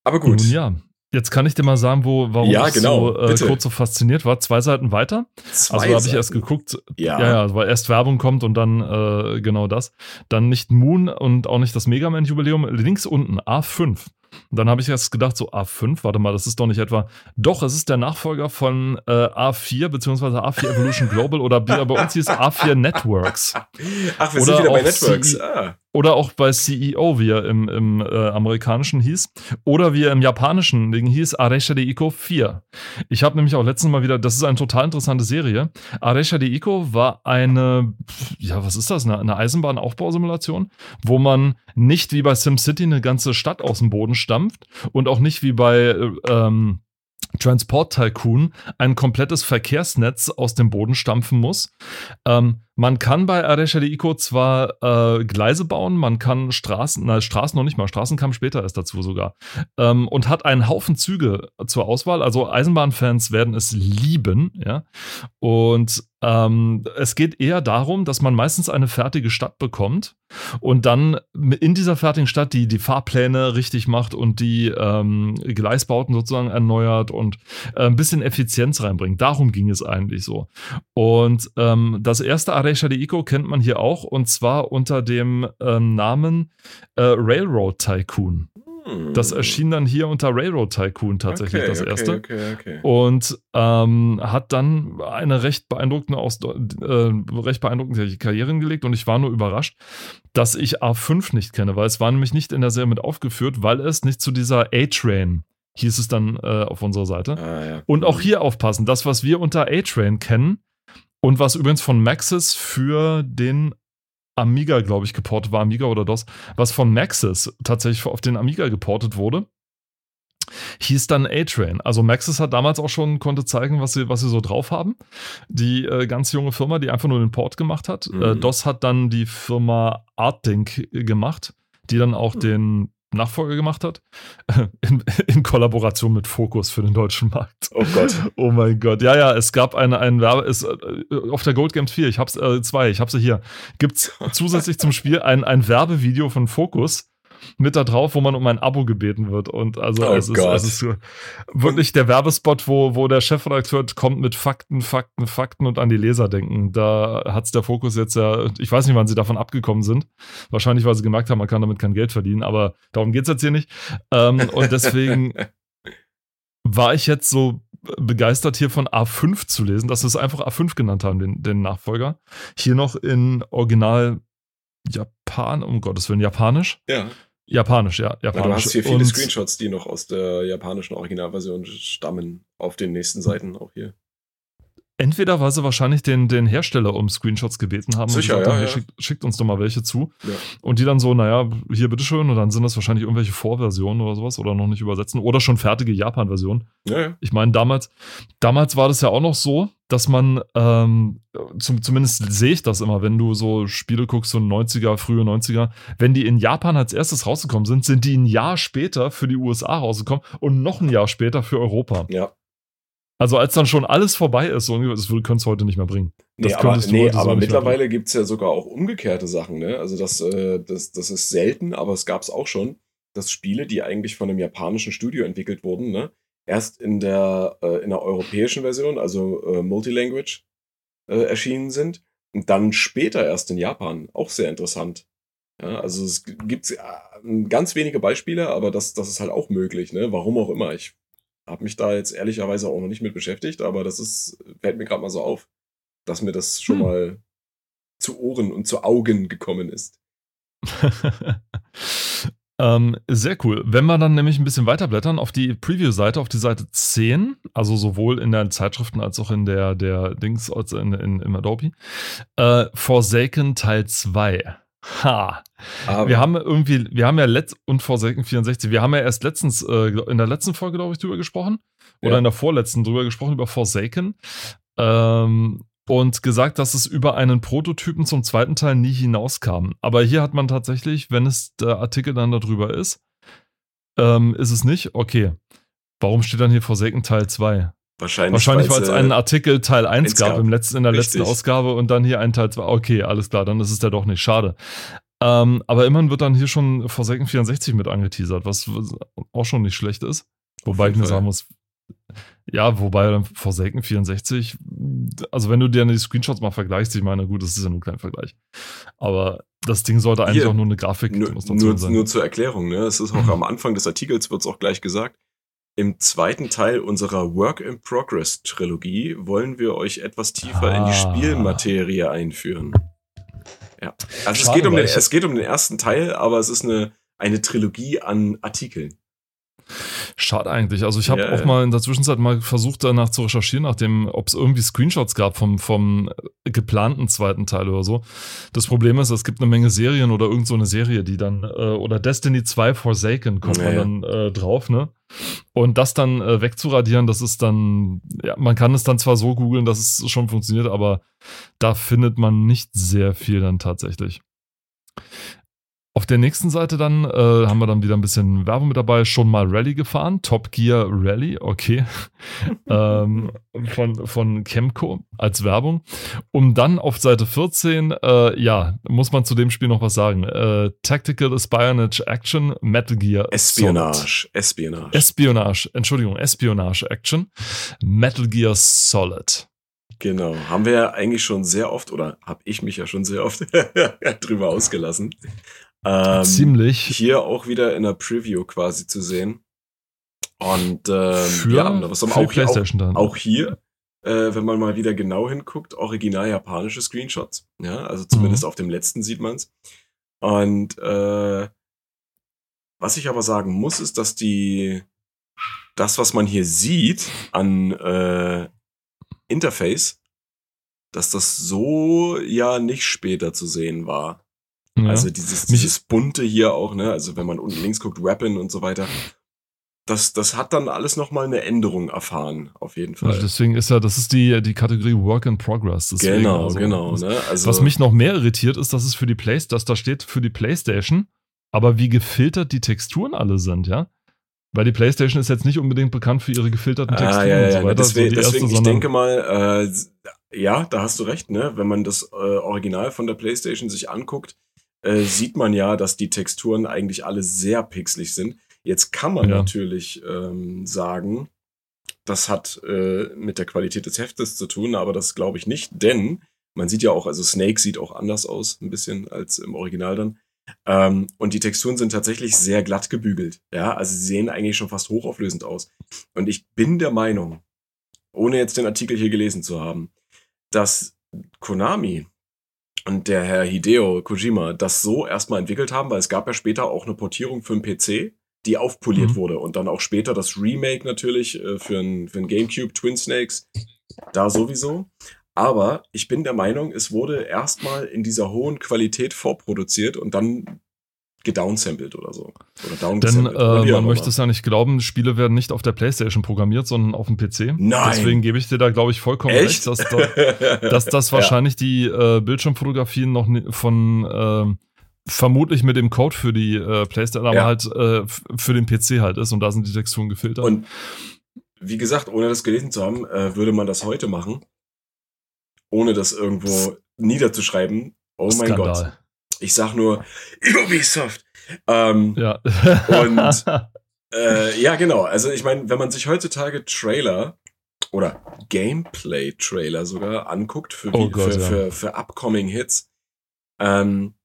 Aber gut. Nun ja. Jetzt kann ich dir mal sagen, wo, warum ja, genau, ich so äh, kurz so fasziniert war. Zwei Seiten weiter. Zwei also habe ich erst geguckt. Ja. ja, ja, weil erst Werbung kommt und dann äh, genau das. Dann nicht Moon und auch nicht das Mega Man Jubiläum. Links unten A5. Und dann habe ich erst gedacht, so A5, warte mal, das ist doch nicht etwa. Doch, es ist der Nachfolger von äh, A4 beziehungsweise A4 Evolution Global oder bei uns hieß A4 Networks. Ach, wir oder sind wieder bei Networks. C ah. Oder auch bei CEO, wie er im, im äh, amerikanischen hieß. Oder wie er im japanischen Ding hieß, Aresha de Iko 4. Ich habe nämlich auch letztens mal wieder, das ist eine total interessante Serie. Aresha de Iko war eine, ja, was ist das, eine, eine Eisenbahnaufbausimulation, wo man nicht wie bei SimCity eine ganze Stadt aus dem Boden stampft und auch nicht wie bei äh, ähm, Transport Tycoon ein komplettes Verkehrsnetz aus dem Boden stampfen muss. Ähm, man kann bei Aresha de Ico zwar äh, Gleise bauen, man kann Straßen, na, Straßen noch nicht mal, Straßen kam später erst dazu sogar, ähm, und hat einen Haufen Züge zur Auswahl. Also Eisenbahnfans werden es lieben, ja. Und ähm, es geht eher darum, dass man meistens eine fertige Stadt bekommt und dann in dieser fertigen Stadt die, die Fahrpläne richtig macht und die ähm, Gleisbauten sozusagen erneuert und äh, ein bisschen Effizienz reinbringt. Darum ging es eigentlich so. Und ähm, das erste Arecha de Ico kennt man hier auch und zwar unter dem ähm, Namen äh, Railroad Tycoon. Das erschien dann hier unter Railroad Tycoon tatsächlich okay, das erste. Okay, okay, und ähm, hat dann eine recht beeindruckende, Aus äh, recht beeindruckende Karriere gelegt und ich war nur überrascht, dass ich A5 nicht kenne, weil es war nämlich nicht in der Serie mit aufgeführt, weil es nicht zu dieser A-Train hieß es dann äh, auf unserer Seite. Ah, ja. Und auch hier aufpassen, das, was wir unter A-Train kennen und was übrigens von Maxis für den Amiga, glaube ich, geportet war, Amiga oder DOS, was von Maxis tatsächlich auf den Amiga geportet wurde, hieß dann A-Train. Also Maxis hat damals auch schon, konnte zeigen, was sie, was sie so drauf haben. Die äh, ganz junge Firma, die einfach nur den Port gemacht hat. Mhm. Äh, DOS hat dann die Firma Artdink gemacht, die dann auch mhm. den Nachfolger gemacht hat, in, in, Kollaboration mit Focus für den deutschen Markt. Oh Gott. Oh mein Gott. Ja, ja, es gab eine, einen Werbe, ist, äh, auf der Gold Games 4, ich hab's, äh, zwei, ich hab's hier, gibt's zusätzlich zum Spiel ein, ein Werbevideo von Focus, mit da drauf, wo man um ein Abo gebeten wird. Und also oh es, ist, es ist wirklich der Werbespot, wo, wo der Chefredakteur kommt mit Fakten, Fakten, Fakten und an die Leser denken. Da hat es der Fokus jetzt ja, ich weiß nicht, wann sie davon abgekommen sind. Wahrscheinlich, weil sie gemerkt haben, man kann damit kein Geld verdienen, aber darum geht es jetzt hier nicht. Ähm, und deswegen war ich jetzt so begeistert hier von A5 zu lesen, dass sie es einfach A5 genannt haben, den, den Nachfolger. Hier noch in Original Japan, um Gottes Willen, Japanisch. Ja. Japanisch, ja. Japanisch. Ja, du hast hier viele und Screenshots, die noch aus der japanischen Originalversion stammen, auf den nächsten Seiten auch hier. Entweder weil sie wahrscheinlich den, den Hersteller um Screenshots gebeten haben Sicher, und gesagt ja, ja. Schickt, schickt, uns doch mal welche zu. Ja. Und die dann so, naja, hier bitteschön, und dann sind das wahrscheinlich irgendwelche Vorversionen oder sowas oder noch nicht übersetzen oder schon fertige Japan-Versionen. Ja, ja. Ich meine, damals, damals war das ja auch noch so, dass man, ähm, zum, zumindest sehe ich das immer, wenn du so Spiele guckst, so 90er, frühe 90er, wenn die in Japan als erstes rausgekommen sind, sind die ein Jahr später für die USA rausgekommen und noch ein Jahr später für Europa. Ja. Also als dann schon alles vorbei ist, so, das könntest du heute nicht mehr bringen. Das nee, aber, nee, aber mittlerweile gibt es ja sogar auch umgekehrte Sachen. Ne? Also das, äh, das, das ist selten, aber es gab es auch schon, dass Spiele, die eigentlich von einem japanischen Studio entwickelt wurden, ne? erst in der, äh, in der europäischen Version, also äh, Multilanguage, äh, erschienen sind und dann später erst in Japan. Auch sehr interessant. Ja, also es gibt äh, ganz wenige Beispiele, aber das, das ist halt auch möglich, ne? Warum auch immer. Ich habe mich da jetzt ehrlicherweise auch noch nicht mit beschäftigt, aber das ist, fällt mir gerade mal so auf, dass mir das schon hm. mal zu Ohren und zu Augen gekommen ist. ähm, sehr cool. Wenn wir dann nämlich ein bisschen weiterblättern auf die Preview-Seite, auf die Seite 10, also sowohl in den Zeitschriften als auch in der, der Dings, also in, in, im Adobe, äh, Forsaken Teil 2. Ha. Aber wir haben irgendwie, wir haben ja letzt und Forsaken 64, wir haben ja erst letztens, äh, in der letzten Folge, glaube ich, drüber gesprochen. Oder ja. in der vorletzten drüber gesprochen, über Forsaken. Ähm, und gesagt, dass es über einen Prototypen zum zweiten Teil nie hinauskam. Aber hier hat man tatsächlich, wenn es der Artikel dann darüber ist, ähm, ist es nicht. Okay. Warum steht dann hier Forsaken Teil 2? Wahrscheinlich, Wahrscheinlich weil es einen Artikel Teil 1 gab, gab, im letzten, in der Richtig. letzten Ausgabe und dann hier ein Teil 2. Okay, alles klar, dann ist es ja doch nicht. Schade. Ähm, aber immerhin wird dann hier schon Forsaken 64 mit angeteasert, was auch schon nicht schlecht ist. Wobei ich mir sagen muss, ja, wobei dann Forsaken 64, also wenn du dir die Screenshots mal vergleichst, ich meine, gut, das ist ja nur kein Vergleich. Aber das Ding sollte eigentlich Hier, auch nur eine Grafik nur, nur, sein. Nur zur Erklärung, ne? Es ist auch am Anfang des Artikels wird es auch gleich gesagt. Im zweiten Teil unserer Work in Progress Trilogie wollen wir euch etwas tiefer ah. in die ah. Spielmaterie einführen. Ja. Also Schade, es, geht um den, es geht um den ersten Teil, aber es ist eine, eine Trilogie an Artikeln. Schade eigentlich. Also ich habe ja, auch mal in der Zwischenzeit mal versucht, danach zu recherchieren, nachdem, ob es irgendwie Screenshots gab vom, vom geplanten zweiten Teil oder so. Das Problem ist, es gibt eine Menge Serien oder irgend so eine Serie, die dann, äh, oder Destiny 2 Forsaken kommt ja, man dann äh, drauf, ne? Und das dann äh, wegzuradieren, das ist dann, ja, man kann es dann zwar so googeln, dass es schon funktioniert, aber da findet man nicht sehr viel dann tatsächlich. Auf der nächsten Seite dann äh, haben wir dann wieder ein bisschen Werbung mit dabei. Schon mal Rallye gefahren. Top Gear Rally, okay. ähm, von, von Chemco als Werbung. Um dann auf Seite 14, äh, ja, muss man zu dem Spiel noch was sagen. Äh, Tactical Espionage Action, Metal Gear Espionage. Solid. Espionage. Espionage. Entschuldigung, Espionage Action, Metal Gear Solid. Genau, haben wir ja eigentlich schon sehr oft, oder habe ich mich ja schon sehr oft drüber ausgelassen. Ähm, Ziemlich. Hier auch wieder in der Preview quasi zu sehen. Und ähm, für, ja, was für auch, PlayStation auch, dann. auch hier, äh, wenn man mal wieder genau hinguckt, original japanische Screenshots. Ja, also zumindest mhm. auf dem letzten sieht man's. Und äh, was ich aber sagen muss, ist, dass die das, was man hier sieht an äh, Interface, dass das so ja nicht später zu sehen war. Ja. Also dieses, dieses bunte hier auch, ne? Also wenn man unten links guckt, Weapon und so weiter. Das, das hat dann alles nochmal eine Änderung erfahren, auf jeden Fall. Also deswegen ist ja, das ist die, die Kategorie Work in Progress. Deswegen, genau, also, genau. Ne? Also, was mich noch mehr irritiert, ist, dass es für die Play, dass da steht für die PlayStation, aber wie gefiltert die Texturen alle sind, ja? Weil die PlayStation ist jetzt nicht unbedingt bekannt für ihre gefilterten ah, Texturen ah, ja, ja, und so weiter. Deswegen, so deswegen erste, ich denke mal, äh, ja, da hast du recht, ne? Wenn man das äh, Original von der PlayStation sich anguckt, äh, sieht man ja, dass die Texturen eigentlich alle sehr pixelig sind. Jetzt kann man ja. natürlich ähm, sagen, das hat äh, mit der Qualität des Heftes zu tun, aber das glaube ich nicht, denn man sieht ja auch, also Snake sieht auch anders aus, ein bisschen als im Original dann. Ähm, und die Texturen sind tatsächlich sehr glatt gebügelt. Ja, also sie sehen eigentlich schon fast hochauflösend aus. Und ich bin der Meinung, ohne jetzt den Artikel hier gelesen zu haben, dass Konami und der Herr Hideo Kojima das so erstmal entwickelt haben, weil es gab ja später auch eine Portierung für einen PC, die aufpoliert mhm. wurde und dann auch später das Remake natürlich äh, für ein, für ein GameCube Twin Snakes, da sowieso. Aber ich bin der Meinung, es wurde erstmal in dieser hohen Qualität vorproduziert und dann gedownsampled oder so. Oder Denn äh, man möchte es ja nicht glauben, Spiele werden nicht auf der Playstation programmiert, sondern auf dem PC. Nein. Deswegen gebe ich dir da, glaube ich, vollkommen Echt? recht, dass, da, dass das wahrscheinlich ja. die äh, Bildschirmfotografien noch von äh, vermutlich mit dem Code für die äh, Playstation, aber ja. halt äh, für den PC halt ist und da sind die Texturen gefiltert. Und wie gesagt, ohne das gelesen zu haben, äh, würde man das heute machen, ohne das irgendwo niederzuschreiben. Oh mein Skandal. Gott ich sag nur Ubisoft. Ähm, ja. und äh, ja, genau. Also ich meine, wenn man sich heutzutage Trailer oder Gameplay-Trailer sogar anguckt für, oh Gott, für, ja. für, für upcoming Hits, ähm,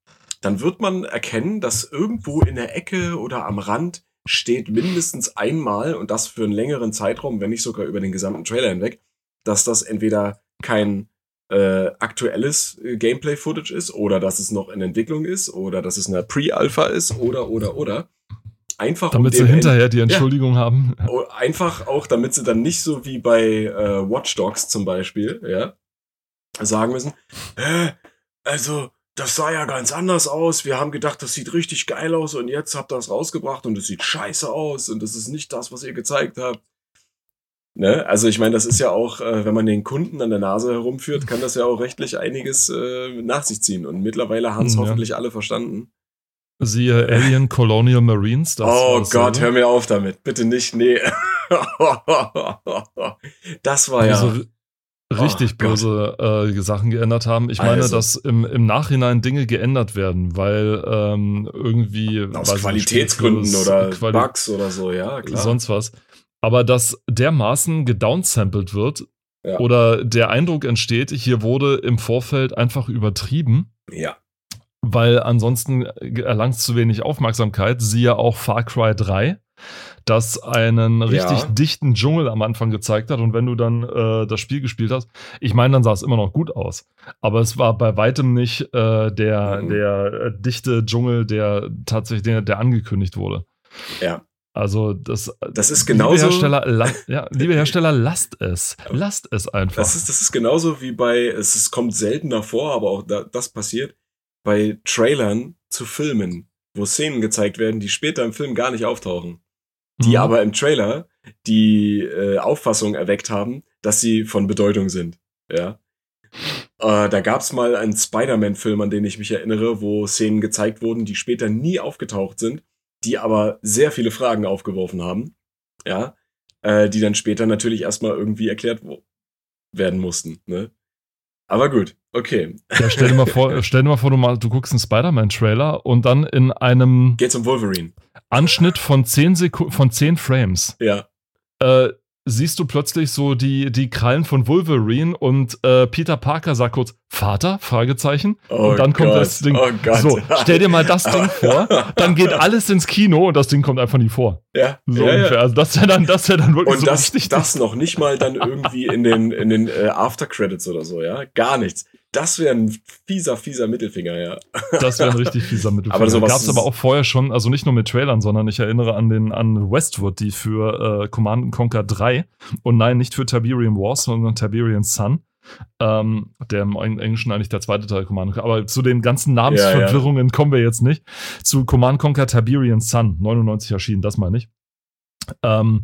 dann wird man erkennen, dass irgendwo in der Ecke oder am Rand steht mindestens einmal und das für einen längeren Zeitraum, wenn nicht sogar über den gesamten Trailer hinweg, dass das entweder kein äh, aktuelles äh, Gameplay-Footage ist oder dass es noch in Entwicklung ist oder dass es eine Pre-Alpha ist oder, oder, oder. Einfach damit um sie hinterher die Entschuldigung ja, haben. Einfach auch, damit sie dann nicht so wie bei äh, Watch Dogs zum Beispiel, ja, sagen müssen, äh, also das sah ja ganz anders aus. Wir haben gedacht, das sieht richtig geil aus und jetzt habt ihr das rausgebracht und es sieht scheiße aus und das ist nicht das, was ihr gezeigt habt. Ne? Also ich meine, das ist ja auch, äh, wenn man den Kunden an der Nase herumführt, kann das ja auch rechtlich einiges äh, nach sich ziehen. Und mittlerweile haben es hm, ja. hoffentlich alle verstanden. Siehe Alien Colonial Marines. oh Gott, hör mir auf damit. Bitte nicht, nee. das war ja. Also richtig oh, böse äh, Sachen geändert haben. Ich meine, also. dass im, im Nachhinein Dinge geändert werden, weil ähm, irgendwie. Aus Qualitätsgründen oder Quali Bugs oder so, ja, klar. Sonst was aber dass dermaßen gedownsampled wird ja. oder der Eindruck entsteht, hier wurde im Vorfeld einfach übertrieben. Ja. Weil ansonsten erlangt es zu wenig Aufmerksamkeit. Siehe auch Far Cry 3, das einen richtig ja. dichten Dschungel am Anfang gezeigt hat. Und wenn du dann äh, das Spiel gespielt hast, ich meine, dann sah es immer noch gut aus. Aber es war bei weitem nicht äh, der, mhm. der äh, dichte Dschungel, der tatsächlich der, der angekündigt wurde. Ja. Also das, das ist genauso. Liebe Hersteller, ja, liebe Hersteller, lasst es. Lasst es einfach. Das ist, das ist genauso wie bei, es ist, kommt seltener vor, aber auch da, das passiert, bei Trailern zu Filmen, wo Szenen gezeigt werden, die später im Film gar nicht auftauchen. Die mhm. aber im Trailer die äh, Auffassung erweckt haben, dass sie von Bedeutung sind. Ja. Äh, da gab es mal einen Spider-Man-Film, an den ich mich erinnere, wo Szenen gezeigt wurden, die später nie aufgetaucht sind, die aber sehr viele Fragen aufgeworfen haben. Ja. Äh, die dann später natürlich erstmal irgendwie erklärt werden mussten. Ne? Aber gut, okay. Ja, stell dir mal vor, stell dir mal vor, du, mal, du guckst einen Spider-Man-Trailer und dann in einem Geht's um Wolverine. Anschnitt von 10 Sekunden, von 10 Frames. Ja. Äh, siehst du plötzlich so die, die Krallen von Wolverine und äh, Peter Parker sagt kurz, Vater? Fragezeichen. Oh und dann Gott, kommt das Ding. Oh Gott. So, stell dir mal das Ding vor, dann geht alles ins Kino und das Ding kommt einfach nie vor. Ja. So ja, ungefähr. ja. Also das wäre dann, das wäre dann wirklich Und so das, richtig. das noch nicht mal dann irgendwie in den, in den äh, After-Credits oder so, ja? Gar nichts. Das wäre ein fieser, fieser Mittelfinger, ja. Das wäre ein richtig fieser Mittelfinger. Aber sowas Gab es aber auch vorher schon, also nicht nur mit Trailern, sondern ich erinnere an den an Westwood, die für äh, Command Conquer 3 und nein, nicht für Tiberian Wars, sondern Tiberian Sun. Ähm, der im Eng- Englischen eigentlich der zweite Teil Command Conquer. Aber zu den ganzen Namensverwirrungen kommen wir jetzt nicht. Zu Command Conquer Tiberian Sun, 99 erschienen, das meine ich. Ähm,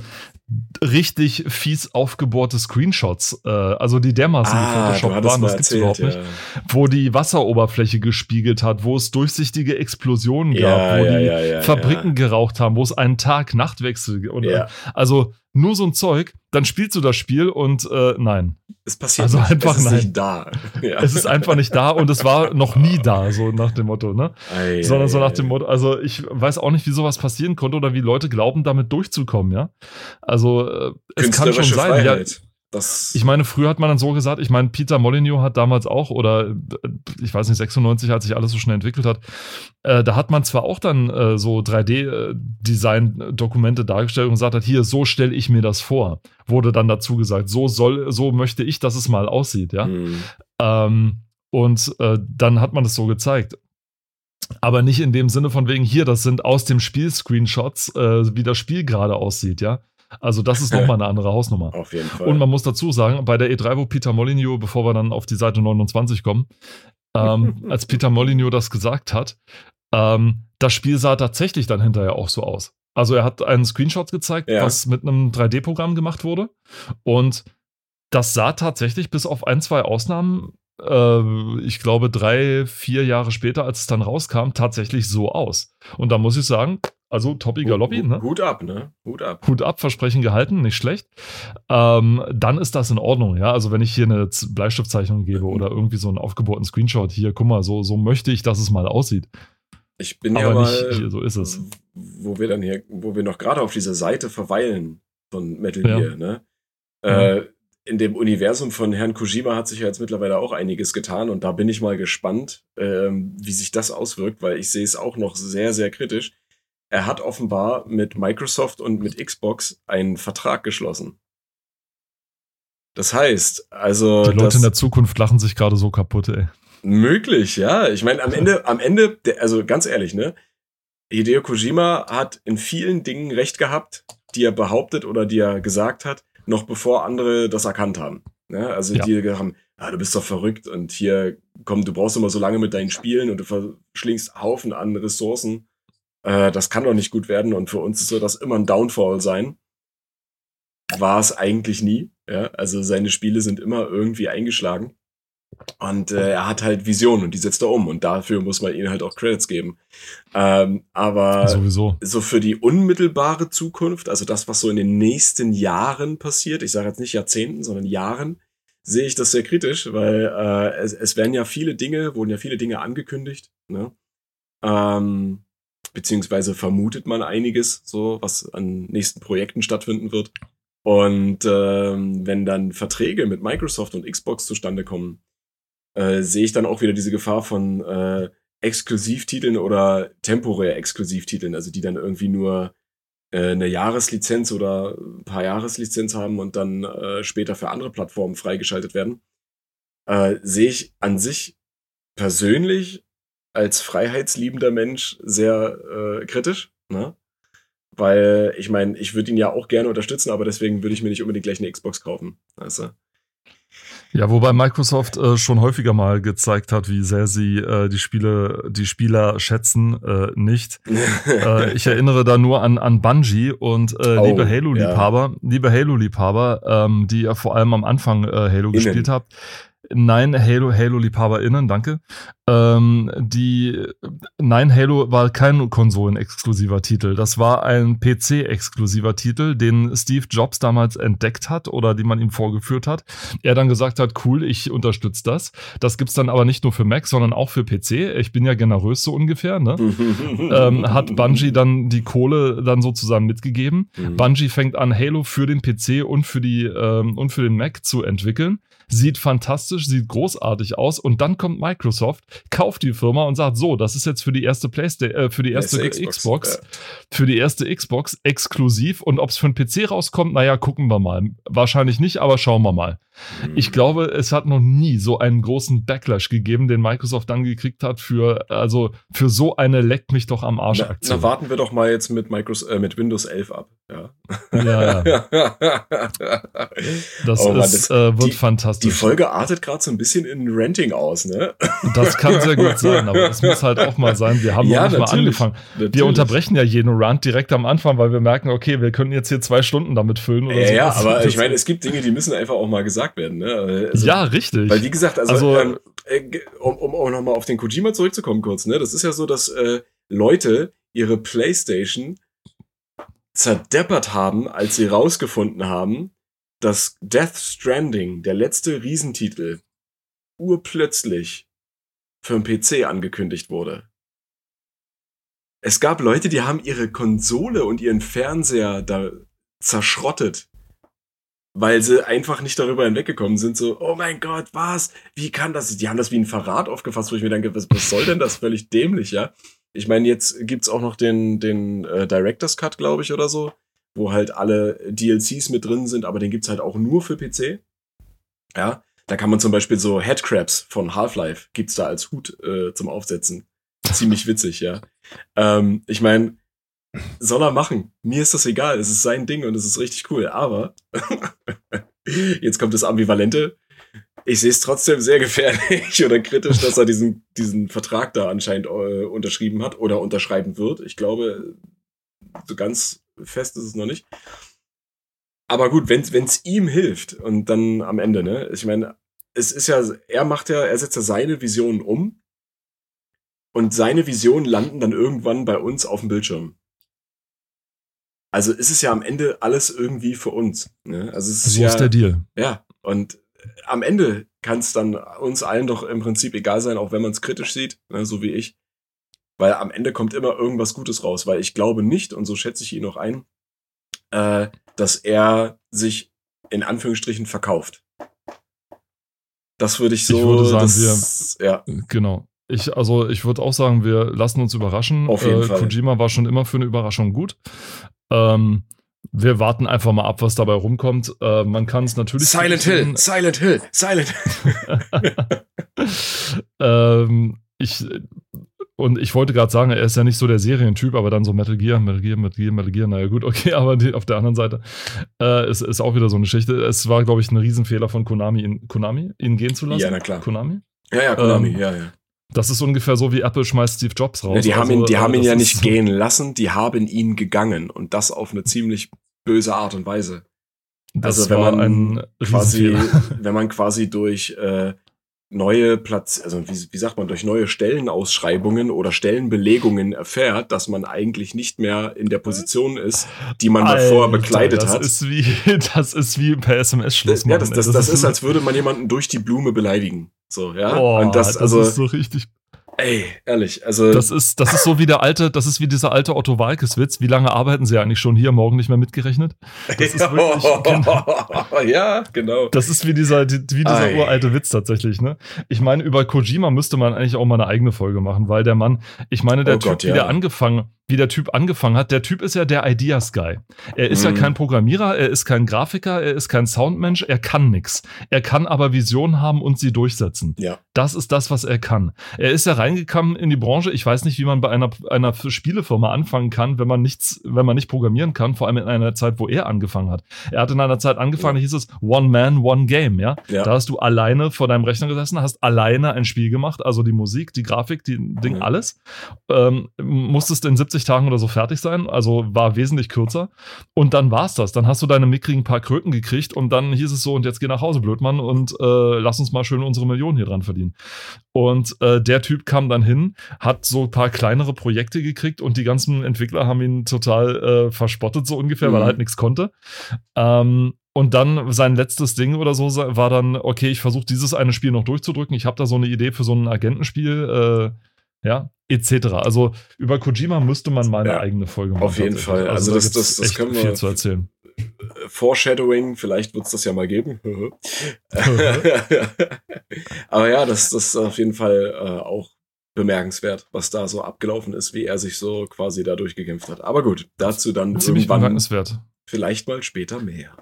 richtig fies aufgebohrte Screenshots, äh, also die dermaßen Ah, gefotoshoppt waren, das gibt's überhaupt nicht wo die Wasseroberfläche gespiegelt hat, wo es durchsichtige Explosionen gab, Ja, wo ja, die Fabriken geraucht haben, wo es einen Tag-Nacht-Wechsel oder Ja. also nur so ein Zeug, dann spielst du das Spiel und äh, nein, Es passiert Also nicht. einfach es ist nein. nicht da. Ja. es ist einfach nicht da und es war noch nie da, so nach dem Motto, ne? Ei, Sondern so nach dem Motto, also ich weiß auch nicht, wie sowas passieren konnte oder wie Leute glauben, damit durchzukommen, ja? Also äh, es kann schon sein, ja. Das, ich meine, früher hat man dann so gesagt, ich meine, Peter Molyneux hat damals auch, oder äh, ich weiß nicht, 96, als sich alles so schnell entwickelt hat, äh, da hat man zwar auch dann äh, so 3D-Design-Dokumente dargestellt und gesagt hat, hier, so stelle ich mir das vor. Wurde dann dazu gesagt, so soll, so möchte ich, dass es mal aussieht, ja. Hm. Ähm, und äh, dann hat man das so gezeigt. Aber nicht in dem Sinne von wegen, hier, das sind aus dem Spiel Screenshots, äh, wie das Spiel gerade aussieht, ja. Also das ist nochmal eine andere Hausnummer. Auf jeden Fall. Und man muss dazu sagen, bei der E3, wo Peter Molyneux, bevor wir dann auf die Seite 29 kommen, ähm, als Peter Molyneux das gesagt hat, ähm, das Spiel sah tatsächlich dann hinterher auch so aus. Also er hat einen Screenshot gezeigt, Ja. was mit einem 3D-Programm gemacht wurde. Und das sah tatsächlich bis auf ein, zwei Ausnahmen, äh, ich glaube drei, vier Jahre später, als es dann rauskam, tatsächlich so aus. Und da muss ich sagen, also Toppi Galoppi, ne? Hut ab, ne? Hut ab. Hut ab, Versprechen gehalten, nicht schlecht. Ähm, dann ist das in Ordnung, ja. Also wenn ich hier eine Bleistiftzeichnung gebe oder irgendwie so einen aufgebohrten Screenshot, hier, guck mal, so, so möchte ich, dass es mal aussieht. Ich bin Aber ja nicht mal, hier, so ist es. wo wir dann hier, wo wir noch gerade auf dieser Seite verweilen von Metal Ja. Gear, ne? Ja. Äh, in dem Universum von Herrn Kojima hat sich ja jetzt mittlerweile auch einiges getan und da bin ich mal gespannt, ähm, wie sich das auswirkt, weil ich sehe es auch noch sehr, sehr kritisch. Er hat offenbar mit Microsoft und mit Xbox einen Vertrag geschlossen. Das heißt, also Die Leute in der Zukunft lachen sich gerade so kaputt, ey. Möglich, ja. Ich meine, am Ende, am Ende, der, also ganz ehrlich, ne? Hideo Kojima hat in vielen Dingen recht gehabt, die er behauptet oder die er gesagt hat, noch bevor andere das erkannt haben. Ne? Also Ja. die haben, ah, du bist doch verrückt und hier, komm, du brauchst immer so lange mit deinen Spielen und du verschlingst Haufen an Ressourcen. Äh, das kann doch nicht gut werden und für uns soll das immer ein Downfall sein. War es eigentlich nie. Ja? Also seine Spiele sind immer irgendwie eingeschlagen. Und äh, er hat halt Visionen und die setzt er um und dafür muss man ihm halt auch Credits geben. Ähm, aber Sowieso. so für die unmittelbare Zukunft, also das, was so in den nächsten Jahren passiert, ich sage jetzt nicht Jahrzehnten, sondern Jahren, sehe ich das sehr kritisch, weil äh, es, es werden ja viele Dinge, wurden ja viele Dinge angekündigt, ne? Ähm, beziehungsweise vermutet man einiges, so was an nächsten Projekten stattfinden wird. Und ähm, wenn dann Verträge mit Microsoft und Xbox zustande kommen, äh, sehe ich dann auch wieder diese Gefahr von äh, Exklusivtiteln oder temporär Exklusivtiteln, also die dann irgendwie nur äh, eine Jahreslizenz oder ein paar Jahreslizenz haben und dann äh, später für andere Plattformen freigeschaltet werden, äh, sehe ich an sich persönlich als freiheitsliebender Mensch sehr äh, kritisch, ne? Weil ich meine, ich würde ihn ja auch gerne unterstützen, aber deswegen würde ich mir nicht unbedingt gleich eine Xbox kaufen. Weißt du? Ja, wobei Microsoft äh, schon häufiger mal gezeigt hat, wie sehr sie äh, die Spiele, die Spieler schätzen, äh, nicht. äh, ich erinnere da nur an, an Bungie und äh, oh, liebe Halo-Liebhaber, ja. liebe Halo-Liebhaber, ähm, die ja vor allem am Anfang äh, Halo Innen. gespielt habt. Nein, Halo, Halo-LiebhaberInnen, danke. Ähm, die, nein, Halo war kein konsolenexklusiver Titel. Das war ein PC-exklusiver Titel, den Steve Jobs damals entdeckt hat oder den man ihm vorgeführt hat. Er dann gesagt hat, cool, ich unterstütze das. Das gibt's dann aber nicht nur für Mac, sondern auch für PC. Ich bin ja generös so ungefähr, ne? ähm, hat Bungie dann die Kohle dann sozusagen mitgegeben. Mhm. Bungie fängt an, Halo für den PC und für die, ähm, und für den Mac zu entwickeln sieht fantastisch, sieht großartig aus und dann kommt Microsoft, kauft die Firma und sagt, so, das ist jetzt für die erste Playstation, äh, für die erste Xbox, Xbox ja. für die erste Xbox exklusiv und ob es für einen PC rauskommt, naja, gucken wir mal. Wahrscheinlich nicht, aber schauen wir mal. Mhm. Ich glaube, es hat noch nie so einen großen Backlash gegeben, den Microsoft dann gekriegt hat für, also für so eine leckt mich doch am Arsch Aktion. Na, na warten wir doch mal jetzt mit Microsoft, äh, mit Windows 11 ab. Ja, ja. ja. das, oh, Mann, ist, das äh, wird die, fantastisch. Die Folge artet gerade so ein bisschen in Renting aus, ne? Das kann sehr gut sein, aber es muss halt auch mal sein. Wir haben ja, noch nicht mal angefangen. Natürlich. Wir unterbrechen ja jeden Rant direkt am Anfang, weil wir merken, okay, wir können jetzt hier zwei Stunden damit füllen oder ja, so. Ja, aber ich meine, es gibt Dinge, die müssen einfach auch mal gesagt werden, ne? Also, ja, richtig. Weil wie gesagt, also, also ähm, äh, um, um auch nochmal auf den Kojima zurückzukommen kurz, ne? Das ist ja so, dass äh, Leute ihre Playstation zerdeppert haben, als sie rausgefunden haben, dass Death Stranding, der letzte Riesentitel, urplötzlich für den PC angekündigt wurde. Es gab Leute, die haben ihre Konsole und ihren Fernseher da zerschrottet, weil sie einfach nicht darüber hinweggekommen sind. So, oh mein Gott, was? Wie kann das? Die haben das wie ein Verrat aufgefasst, wo ich mir denke, was, was soll denn das? Völlig dämlich, ja? Ich meine, jetzt gibt's auch noch den, den äh, Director's Cut, glaube ich, oder so, wo halt alle DLCs mit drin sind, aber den gibt's halt auch nur für PC. Ja, da kann man zum Beispiel so Headcrabs von Half-Life gibt's da als Hut äh, zum Aufsetzen. Ziemlich witzig, ja. Ähm, ich meine, soll er machen. Mir ist das egal. Es ist sein Ding und es ist richtig cool. Aber jetzt kommt das Ambivalente ich sehe es trotzdem sehr gefährlich oder kritisch, dass er diesen, diesen Vertrag da anscheinend äh, unterschrieben hat oder unterschreiben wird. Ich glaube, so ganz fest ist es noch nicht. Aber gut, wenn es ihm hilft und dann am Ende, ne? Ich meine, es ist ja, er macht ja, er setzt ja seine Visionen um und seine Visionen landen dann irgendwann bei uns auf dem Bildschirm. Also ist es ja am Ende alles irgendwie für uns. Ne? Also es ist so ja, ist der Deal. Ja, und am Ende kann es dann uns allen doch im Prinzip egal sein, auch wenn man es kritisch sieht, ne, so wie ich. Weil am Ende kommt immer irgendwas Gutes raus, weil ich glaube nicht, und so schätze ich ihn auch ein, äh, dass er sich in Anführungsstrichen verkauft. Das würde ich so. Ich würde sagen, das, wir, ja. Genau. Ich, also ich würde auch sagen, wir lassen uns überraschen. Auf jeden äh, Fall. Kojima war schon immer für eine Überraschung gut. Ähm, wir warten einfach mal ab, was dabei rumkommt. Äh, man kann es natürlich. Silent Hill, Silent Hill, Silent Hill. ähm, ich, und ich wollte gerade sagen, er ist ja nicht so der Serientyp, aber dann so Metal Gear, Metal Gear, Metal Gear, Metal Gear, naja gut, okay, aber die, auf der anderen Seite äh, ist, ist auch wieder so eine Geschichte. Es war, glaube ich, ein Riesenfehler von Konami, ihn, Konami, ihn gehen zu lassen. Ja, na klar. Konami? Ja, ja, Konami, ähm, ja, ja. Das ist ungefähr so wie Apple schmeißt Steve Jobs raus. Ja, die haben ihn, die also, haben ihn ja nicht gehen lassen, die haben ihn gegangen und das auf eine ziemlich böse Art und Weise. Das also wenn man quasi, wenn man quasi durch äh, neue Platz, also wie, wie sagt man, durch neue Stellenausschreibungen oder Stellenbelegungen erfährt, dass man eigentlich nicht mehr in der Position ist, die man Alter, davor bekleidet das hat. Ist wie, das ist wie per SMS Schluss machen. Ja, das, das, das, das ist, als würde man jemanden durch die Blume beleidigen. So, ja. Oh, und das, also, das ist so richtig Ey, ehrlich, also. Das ist, das ist so wie der alte, das ist wie dieser alte Otto Walkes-Witz. Wie lange arbeiten Sie eigentlich schon hier, morgen nicht mehr mitgerechnet? Das ist wirklich, genau, ja, genau. Das ist wie dieser, wie dieser uralte Witz tatsächlich, ne? Ich meine, über Kojima müsste man eigentlich auch mal eine eigene Folge machen, weil der Mann, ich meine, der oh Typ, Gott, ja. wie der angefangen, wie der Typ angefangen hat. Der Typ ist ja der Ideas Guy. Er ist mhm. ja kein Programmierer, er ist kein Grafiker, er ist kein Soundmensch, er kann nix. Er kann aber Visionen haben und sie durchsetzen. Ja. Das ist das, was er kann. Er ist ja reingekommen in die Branche. Ich weiß nicht, wie man bei einer, einer Spielefirma anfangen kann, wenn man nichts, wenn man nicht programmieren kann, vor allem in einer Zeit, wo er angefangen hat. Er hat in einer Zeit angefangen, ja. hieß es One Man, One Game, ja? ja? Da hast du alleine vor deinem Rechner gesessen, hast alleine ein Spiel gemacht, also die Musik, die Grafik, die Ding, mhm. alles. Ähm, musstest in 70 80 Tagen oder so fertig sein, also war wesentlich kürzer. Und dann war's das. Dann hast du deine mickrigen paar Kröten gekriegt und dann hieß es so, und jetzt geh nach Hause, Blödmann, und äh, lass uns mal schön unsere Millionen hier dran verdienen. Und äh, der Typ kam dann hin, hat so ein paar kleinere Projekte gekriegt und die ganzen Entwickler haben ihn total äh, verspottet, so ungefähr, mhm. weil er halt nichts konnte. Ähm, und dann sein letztes Ding oder so war dann, okay, ich versuche dieses eine Spiel noch durchzudrücken. Ich habe da so eine Idee für so ein Agentenspiel. Äh, ja, etc. Also über Kojima müsste man mal eine ja, eigene Folge machen. Auf jeden Fall. Also, also das, das, das können wir viel zu erzählen. Foreshadowing, vielleicht wird es das ja mal geben. Aber ja, das, das ist auf jeden Fall äh, auch bemerkenswert, was da so abgelaufen ist, wie er sich so quasi da durchgekämpft hat. Aber gut, dazu dann Ziemlich bemerkenswert. Vielleicht mal später mehr.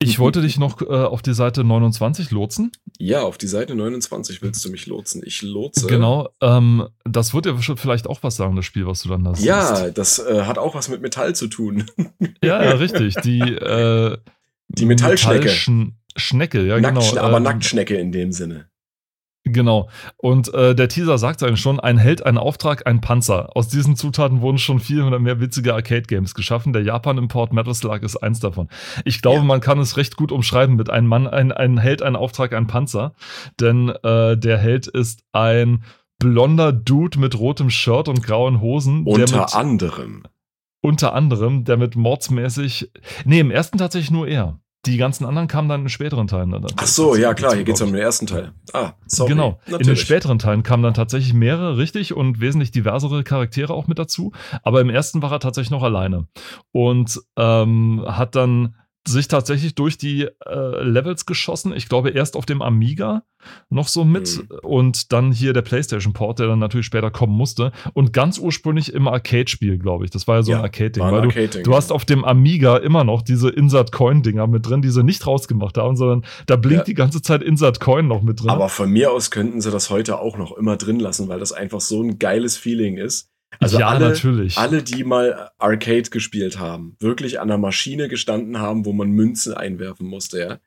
Ich wollte dich noch äh, auf die Seite 29 lotsen. Ja, auf die Seite 29 willst du mich lotsen. Ich lotse. Genau. Ähm, das wird ja vielleicht auch was sagen, das Spiel, was du dann da siehst. Ja, das äh, hat auch was mit Metall zu tun. ja, ja, richtig. Die, äh, die Metallschnecke. Metall Schnecke, ja, Nacktschne genau. Aber ähm, Nacktschnecke in dem Sinne. Genau. Und äh, der Teaser sagt eigentlich schon, ein Held, ein Auftrag, ein Panzer. Aus diesen Zutaten wurden schon viel oder mehr witzige Arcade-Games geschaffen. Der Japan-Import Metal Slug ist eins davon. Ich glaube, ja. man kann es recht gut umschreiben mit einem Mann, ein, ein Held, ein Auftrag, ein Panzer. Denn äh, der Held ist ein blonder Dude mit rotem Shirt und grauen Hosen. Unter mit, anderem. Unter anderem, der mit mordsmäßig. Nee, im ersten tatsächlich nur er. Die ganzen anderen kamen dann in späteren Teilen. Dann Ach so, ja klar, hier geht es um den ersten Teil. Ah, sorry. Genau. Natürlich. In den späteren Teilen kamen dann tatsächlich mehrere, richtig, und wesentlich diversere Charaktere auch mit dazu. Aber im ersten war er tatsächlich noch alleine. Und ähm, hat dann sich tatsächlich durch die äh, Levels geschossen. Ich glaube, erst auf dem Amiga noch so mit mhm. und dann hier der PlayStation-Port, der dann natürlich später kommen musste. Und ganz ursprünglich im Arcade-Spiel, glaube ich. Das war ja so ja, ein Arcade-Ding. Weil du, Arcade du hast auf dem Amiga immer noch diese Insert-Coin-Dinger mit drin, die sie nicht rausgemacht haben, sondern da blinkt ja. die ganze Zeit Insert-Coin noch mit drin. Aber von mir aus könnten sie das heute auch noch immer drin lassen, weil das einfach so ein geiles Feeling ist. Also ja, alle, natürlich. alle, die mal Arcade gespielt haben, wirklich an der Maschine gestanden haben, wo man Münzen einwerfen musste, ja.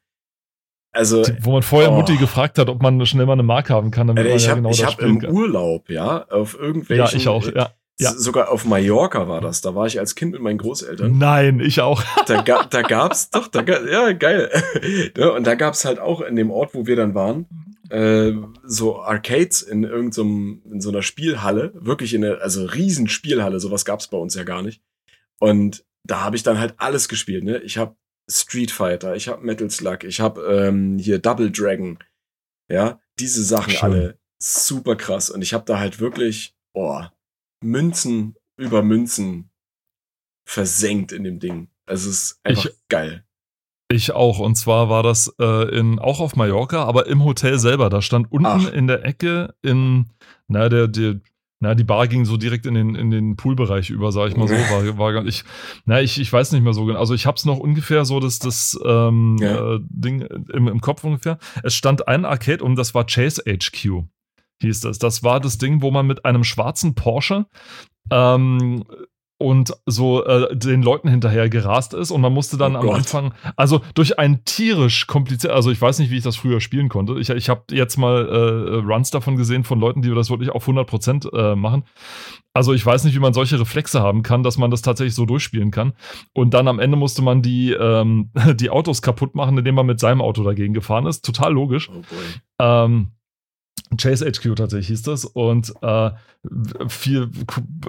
Also, die, wo man vorher oh. Mutti gefragt hat, ob man schnell mal eine Mark haben kann. Damit äh, ich habe ja genau hab im kann. Urlaub, ja, auf irgendwelchen. Ja, ich auch, ja. Ja. Sogar auf Mallorca war das. Da war ich als Kind mit meinen Großeltern. Nein, ich auch. da, ga, da gab's doch, da, ja geil. und da gab's halt auch in dem Ort, wo wir dann waren, äh, so Arcades in irgendeinem, in so einer Spielhalle, wirklich in einer, also riesen Spielhalle, sowas gab's bei uns ja gar nicht. Und da habe ich dann halt alles gespielt, ne? Ich habe Street Fighter, ich habe Metal Slug, ich habe ähm, hier Double Dragon, ja, diese Sachen Schön. alle super krass und ich habe da halt wirklich, oh, Münzen über Münzen versenkt in dem Ding. Also es ist einfach ich, geil. Ich auch. Und zwar war das äh, in, auch auf Mallorca, aber im Hotel selber. Da stand unten Ach. in der Ecke in, na, der, der, na, die Bar ging so direkt in den, in den Poolbereich über, sag ich mal so. War, war ich, na, ich, ich weiß nicht mehr so genau. Also ich hab's noch ungefähr so, das, das ähm, ja. äh, Ding im, im Kopf ungefähr. Es stand ein Arcade und das war Chase HQ. Hieß das. Das war das Ding, wo man mit einem schwarzen Porsche ähm, und so äh, den Leuten hinterher gerast ist und man musste dann oh am Anfang, also durch ein tierisch kompliziert, also ich weiß nicht, wie ich das früher spielen konnte. Ich, ich habe jetzt mal äh, Runs davon gesehen von Leuten, die das wirklich auf 100% äh, machen. Also ich weiß nicht, wie man solche Reflexe haben kann, dass man das tatsächlich so durchspielen kann. Und dann am Ende musste man die, ähm, die Autos kaputt machen, indem man mit seinem Auto dagegen gefahren ist. Total logisch. Oh ähm, Chase HQ tatsächlich hieß das. Und äh, viel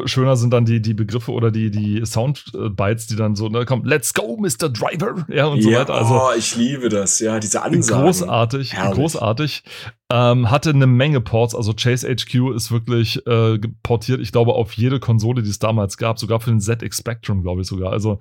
schöner sind dann die, die Begriffe oder die, die Soundbites, die dann so, ne, kommt, let's go, Mr. Driver, ja, und so ja, weiter. Also, oh, ich liebe das, ja, diese Ansagen. Großartig, Herrlich. großartig. Ähm, hatte eine Menge Ports, also Chase HQ ist wirklich äh, portiert, ich glaube, auf jede Konsole, die es damals gab, sogar für den ZX Spectrum, glaube ich sogar. Also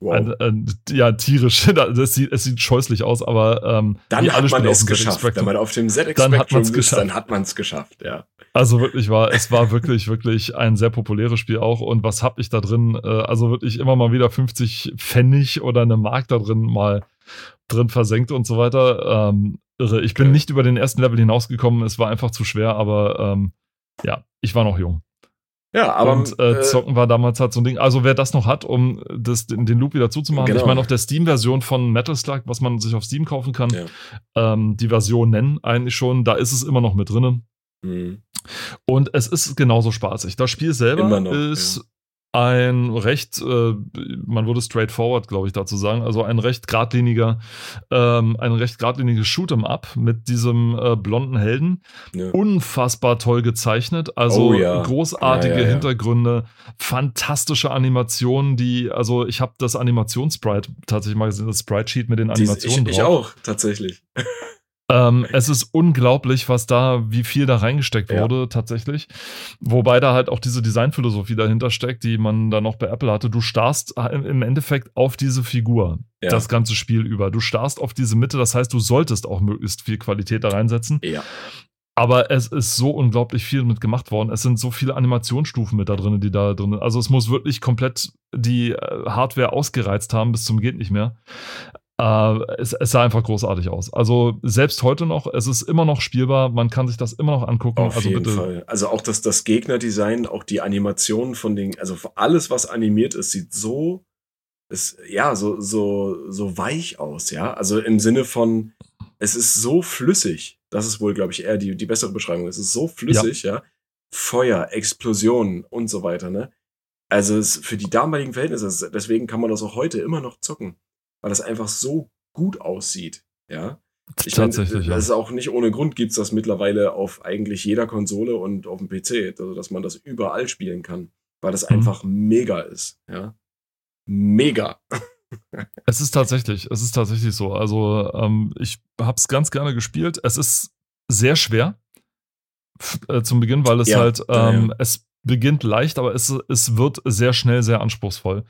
wow. ein, ein, ja, tierisch. das sieht, es sieht scheußlich aus, aber ähm, dann hat man es geschafft. Wenn man auf dem ZX dann Spectrum ist, geschafft. dann hat man es geschafft, ja. Also wirklich war, es war wirklich, wirklich ein sehr populäres Spiel auch. Und was habe ich da drin? Äh, also wirklich immer mal wieder 50 Pfennig oder eine Mark da drin mal drin versenkt und so weiter. Ähm, irre. Ich bin okay. nicht über den ersten Level hinausgekommen. Es war einfach zu schwer, aber ähm, ja, ich war noch jung. Ja, aber. Und äh, äh, Zocken war damals halt so ein Ding. Also, wer das noch hat, um das, den, den Loop wieder zuzumachen, genau. ich meine, auf der Steam-Version von Metal Slug, was man sich auf Steam kaufen kann, ja. ähm, die Version nennen eigentlich schon, da ist es immer noch mit drin. Mhm. Und es ist genauso spaßig. Das Spiel selber noch, ist ein recht, äh, man würde straightforward, glaube ich, dazu sagen, also ein recht geradliniger, ähm, ein recht geradliniges Shoot'em Up mit diesem äh, blonden Helden. Ja. Unfassbar toll gezeichnet, also oh, ja. großartige ja, Hintergründe, fantastische Animationen, die, also ich habe das Animationssprite tatsächlich mal gesehen, das Sprite-Sheet mit den Animationen die, ich, drauf. Ich auch, tatsächlich. Ähm, es ist unglaublich, was da, wie viel da reingesteckt ja. wurde, tatsächlich. Wobei da halt auch diese Designphilosophie dahinter steckt, die man da noch bei Apple hatte. Du starrst im Endeffekt auf diese Figur, ja. das ganze Spiel über. Du starrst auf diese Mitte, das heißt, du solltest auch möglichst viel Qualität da reinsetzen. Ja. Aber es ist so unglaublich viel mit gemacht worden. Es sind so viele Animationsstufen mit da drin, die da drin sind. Also es muss wirklich komplett die äh, Hardware ausgereizt haben bis zum geht nicht mehr. Äh, es, es, sah einfach großartig aus. Also selbst heute noch, es ist immer noch spielbar, man kann sich das immer noch angucken. Auf also jeden bitte. Fall. Also auch das, das Gegnerdesign, auch die Animationen von den, also alles, was animiert ist, sieht so, ist, ja, so, so, so weich aus, ja. Also im Sinne von, es ist so flüssig. Das ist wohl, glaube ich, eher die, die bessere Beschreibung. Es ist so flüssig, ja. ja? Feuer, Explosionen und so weiter, ne? Also es, für die damaligen Verhältnisse, deswegen kann man das auch heute immer noch zocken weil das einfach so gut aussieht. Ja. Ich Tatsächlich. Meine, ja. Das ist auch nicht ohne Grund gibt es das mittlerweile auf eigentlich jeder Konsole und auf dem PC, also dass man das überall spielen kann, weil das mhm. einfach mega ist. Ja. Mega. es ist tatsächlich, es ist tatsächlich so. Also ähm, ich habe es ganz gerne gespielt. Es ist sehr schwer äh, zum Beginn, weil es ja, halt, ähm, ja. es beginnt leicht, aber es, es wird sehr schnell sehr anspruchsvoll.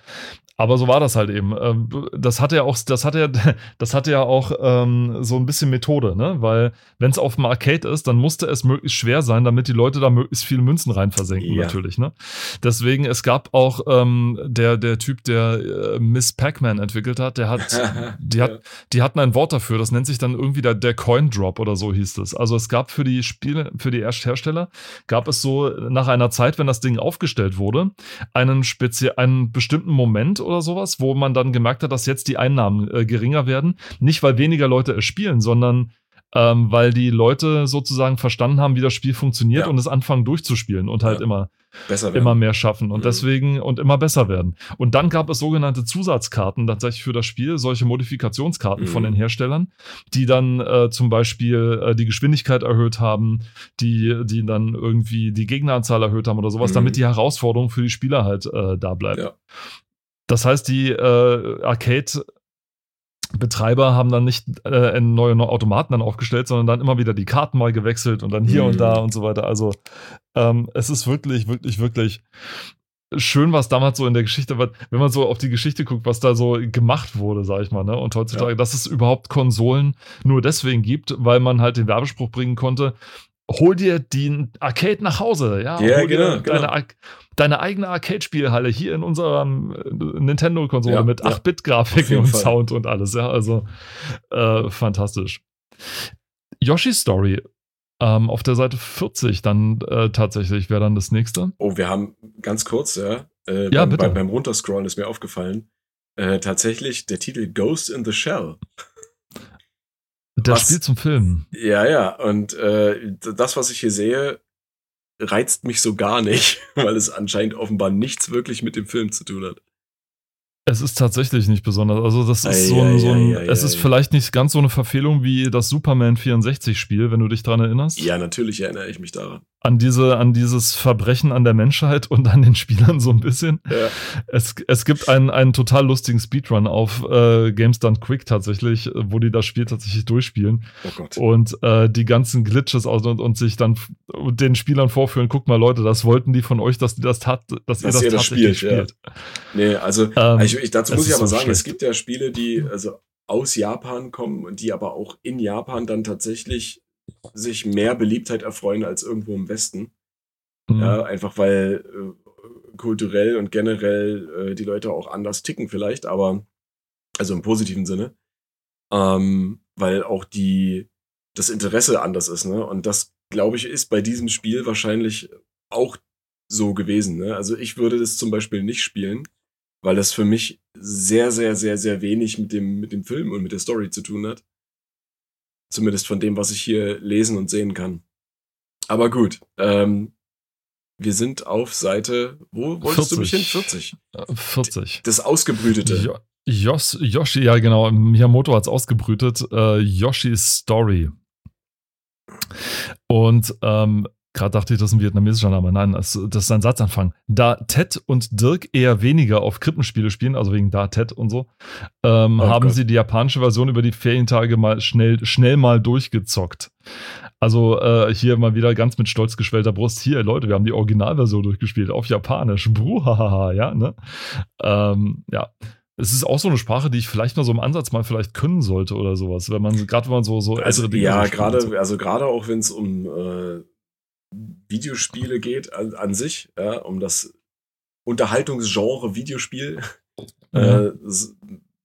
Aber so war das halt eben. Ähm, das hatte ja auch, das hatte ja, das hatte ja auch ähm, so ein bisschen Methode, ne? Weil wenn es auf dem Arcade ist, dann musste es möglichst schwer sein, damit die Leute da möglichst viele Münzen rein versenken, ja. natürlich, ne? Deswegen, es gab auch ähm, der, der Typ, der äh, Miss Pac-Man entwickelt hat, der hat, die hat, die hatten ein Wort dafür, das nennt sich dann irgendwie der, der Coin Drop oder so hieß es. Also es gab für die Spiele, für die Hersteller, gab es so nach einer Zeit, wenn das Ding aufgestellt wurde, einen speziell, einen bestimmten Moment oder sowas, wo man dann gemerkt hat, dass jetzt die Einnahmen äh, geringer werden. Nicht, weil weniger Leute es spielen, sondern ähm, weil die Leute sozusagen verstanden haben, wie das Spiel funktioniert ja. und es anfangen durchzuspielen und halt ja. immer, immer mehr schaffen und mhm. deswegen und immer besser werden. Und dann gab es sogenannte Zusatzkarten tatsächlich für das Spiel, solche Modifikationskarten mhm. von den Herstellern, die dann äh, zum Beispiel äh, die Geschwindigkeit erhöht haben, die, die dann irgendwie die Gegneranzahl erhöht haben oder sowas, mhm. damit die Herausforderung für die Spieler halt äh, da bleibt. Ja. Das heißt, die äh, Arcade Betreiber haben dann nicht äh, neue, neue Automaten dann aufgestellt, sondern dann immer wieder die Karten mal gewechselt und dann hier mhm. und da und so weiter. Also ähm, es ist wirklich, wirklich, wirklich schön, was damals so in der Geschichte war, wenn man so auf die Geschichte guckt, was da so gemacht wurde, sag ich mal, ne? Und heutzutage, ja. dass es überhaupt Konsolen nur deswegen gibt, weil man halt den Werbespruch bringen konnte, hol dir den Arcade nach Hause, ja, ja hol genau, dir deine, genau. Deine eigene Arcade-Spielhalle hier in unserer äh, Nintendo-Konsole ja, mit 8-Bit-Grafiken und Fall. Sound und alles, ja, also äh, fantastisch. Yoshi's Story ähm, auf der Seite 40 dann äh, tatsächlich wäre dann das nächste. Oh, wir haben ganz kurz, ja, äh, ja beim, beim, beim Runterscrollen ist mir aufgefallen, äh, tatsächlich der Titel Ghost in the Shell. Der was, Spiel zum Film. Ja, ja. Und äh, das, was ich hier sehe, reizt mich so gar nicht, weil es anscheinend offenbar nichts wirklich mit dem Film zu tun hat. Es ist tatsächlich nicht besonders. Also, das ist so ein, so ein es ist vielleicht nicht ganz so eine Verfehlung wie das Superman 64 Spiel, wenn du dich daran erinnerst. Ja, natürlich erinnere ich mich daran. An diese, an dieses Verbrechen an der Menschheit und an den Spielern so ein bisschen. Ja. Es, es gibt einen, einen total lustigen Speedrun auf äh, Games Done Quick tatsächlich, wo die das Spiel tatsächlich durchspielen. Oh Gott. Und äh, die ganzen Glitches aus und, und sich dann den Spielern vorführen, guck mal Leute, das wollten die von euch, dass die das tat, dass, dass ihr das, ihr das tatsächlich spielt. Ja. Nee, also ähm, ich, ich, dazu muss ich aber so sagen, schlecht. es gibt ja Spiele, die also aus Japan kommen und die aber auch in Japan dann tatsächlich sich mehr Beliebtheit erfreuen als irgendwo im Westen. Mhm. Ja, einfach weil äh, kulturell und generell äh, die Leute auch anders ticken vielleicht, aber also im positiven Sinne. Ähm, weil auch die das Interesse anders ist, ne? Und das, glaube ich, ist bei diesem Spiel wahrscheinlich auch so gewesen. Ne? Also ich würde das zum Beispiel nicht spielen, weil das für mich sehr, sehr, sehr, sehr wenig mit dem, mit dem Film und mit der Story zu tun hat. Zumindest von dem, was ich hier lesen und sehen kann. Aber gut, ähm, wir sind auf Seite, wo wolltest 40. du mich hin? 40. 40. Das Ausgebrütete. Jo Yos Yoshi, ja genau, Miyamoto hat es ausgebrütet. Äh, Yoshis Story. Und ähm, Gerade dachte ich, das ist ein vietnamesischer Name. Nein, das, das ist ein Satzanfang. Da Ted und Dirk eher weniger auf Krippenspiele spielen, also wegen da Ted und so, ähm, oh haben Gott. sie die japanische Version über die Ferientage mal schnell, schnell mal durchgezockt. Also äh, hier mal wieder ganz mit stolz geschwellter Brust. Hier, Leute, wir haben die Originalversion durchgespielt auf Japanisch. Bruhahaha, ja, ne? Ähm, ja. Es ist auch so eine Sprache, die ich vielleicht mal so im Ansatz mal vielleicht können sollte oder sowas, wenn man gerade wenn man so so also, Dinge ja gerade also gerade auch wenn es um äh, Videospiele geht an, an sich, ja, um das Unterhaltungsgenre Videospiel, ja, äh,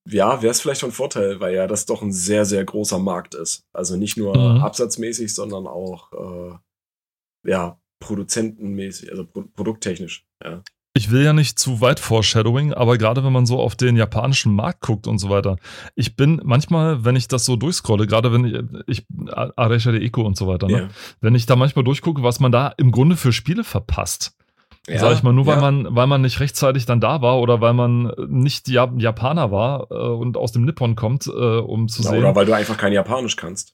ja wäre es vielleicht von Vorteil, weil ja das doch ein sehr, sehr großer Markt ist. Also nicht nur mhm. absatzmäßig, sondern auch äh, ja, produzentenmäßig, also pro produkttechnisch. Ja ich will ja nicht zu weit Foreshadowing, aber gerade wenn man so auf den japanischen Markt guckt und so weiter, ich bin manchmal, wenn ich das so durchscrolle, gerade wenn ich, ich Aresha de Eco und so weiter, ne? Yeah. wenn ich da manchmal durchgucke, was man da im Grunde für Spiele verpasst. Ja, Sag ich mal, nur ja. weil man, weil man nicht rechtzeitig dann da war oder weil man nicht Japaner war äh, und aus dem Nippon kommt, äh, um zu ja, sehen. Oder weil du einfach kein Japanisch kannst.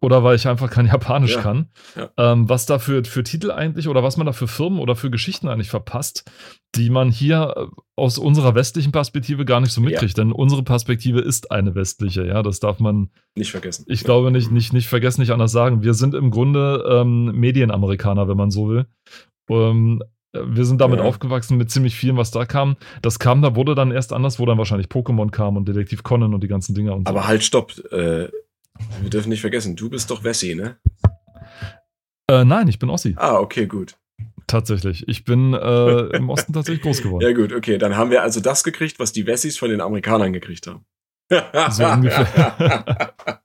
Oder weil ich einfach kein Japanisch ja, kann. Ja. Ähm, was da für, für Titel eigentlich oder was man da für Firmen oder für Geschichten eigentlich verpasst, die man hier äh, aus unserer westlichen Perspektive gar nicht so mitkriegt. Ja. Denn unsere Perspektive ist eine westliche, ja. Das darf man nicht vergessen. Ich glaube nicht, nicht, nicht vergessen, nicht anders sagen. Wir sind im Grunde ähm, Medienamerikaner, wenn man so will. Ähm, wir sind damit ja. aufgewachsen mit ziemlich vielem, was da kam. Das kam, da wurde dann erst anders, wo dann wahrscheinlich Pokémon kam und Detektiv Conan und die ganzen Dinger und so. Aber halt, stopp. Äh, wir dürfen nicht vergessen, du bist doch Wessi, ne? Äh, nein, ich bin Ossi. Ah, okay, gut. Tatsächlich. Ich bin äh, im Osten tatsächlich groß geworden. Ja, gut, okay. Dann haben wir also das gekriegt, was die Wessis von den Amerikanern gekriegt haben. So ungefähr.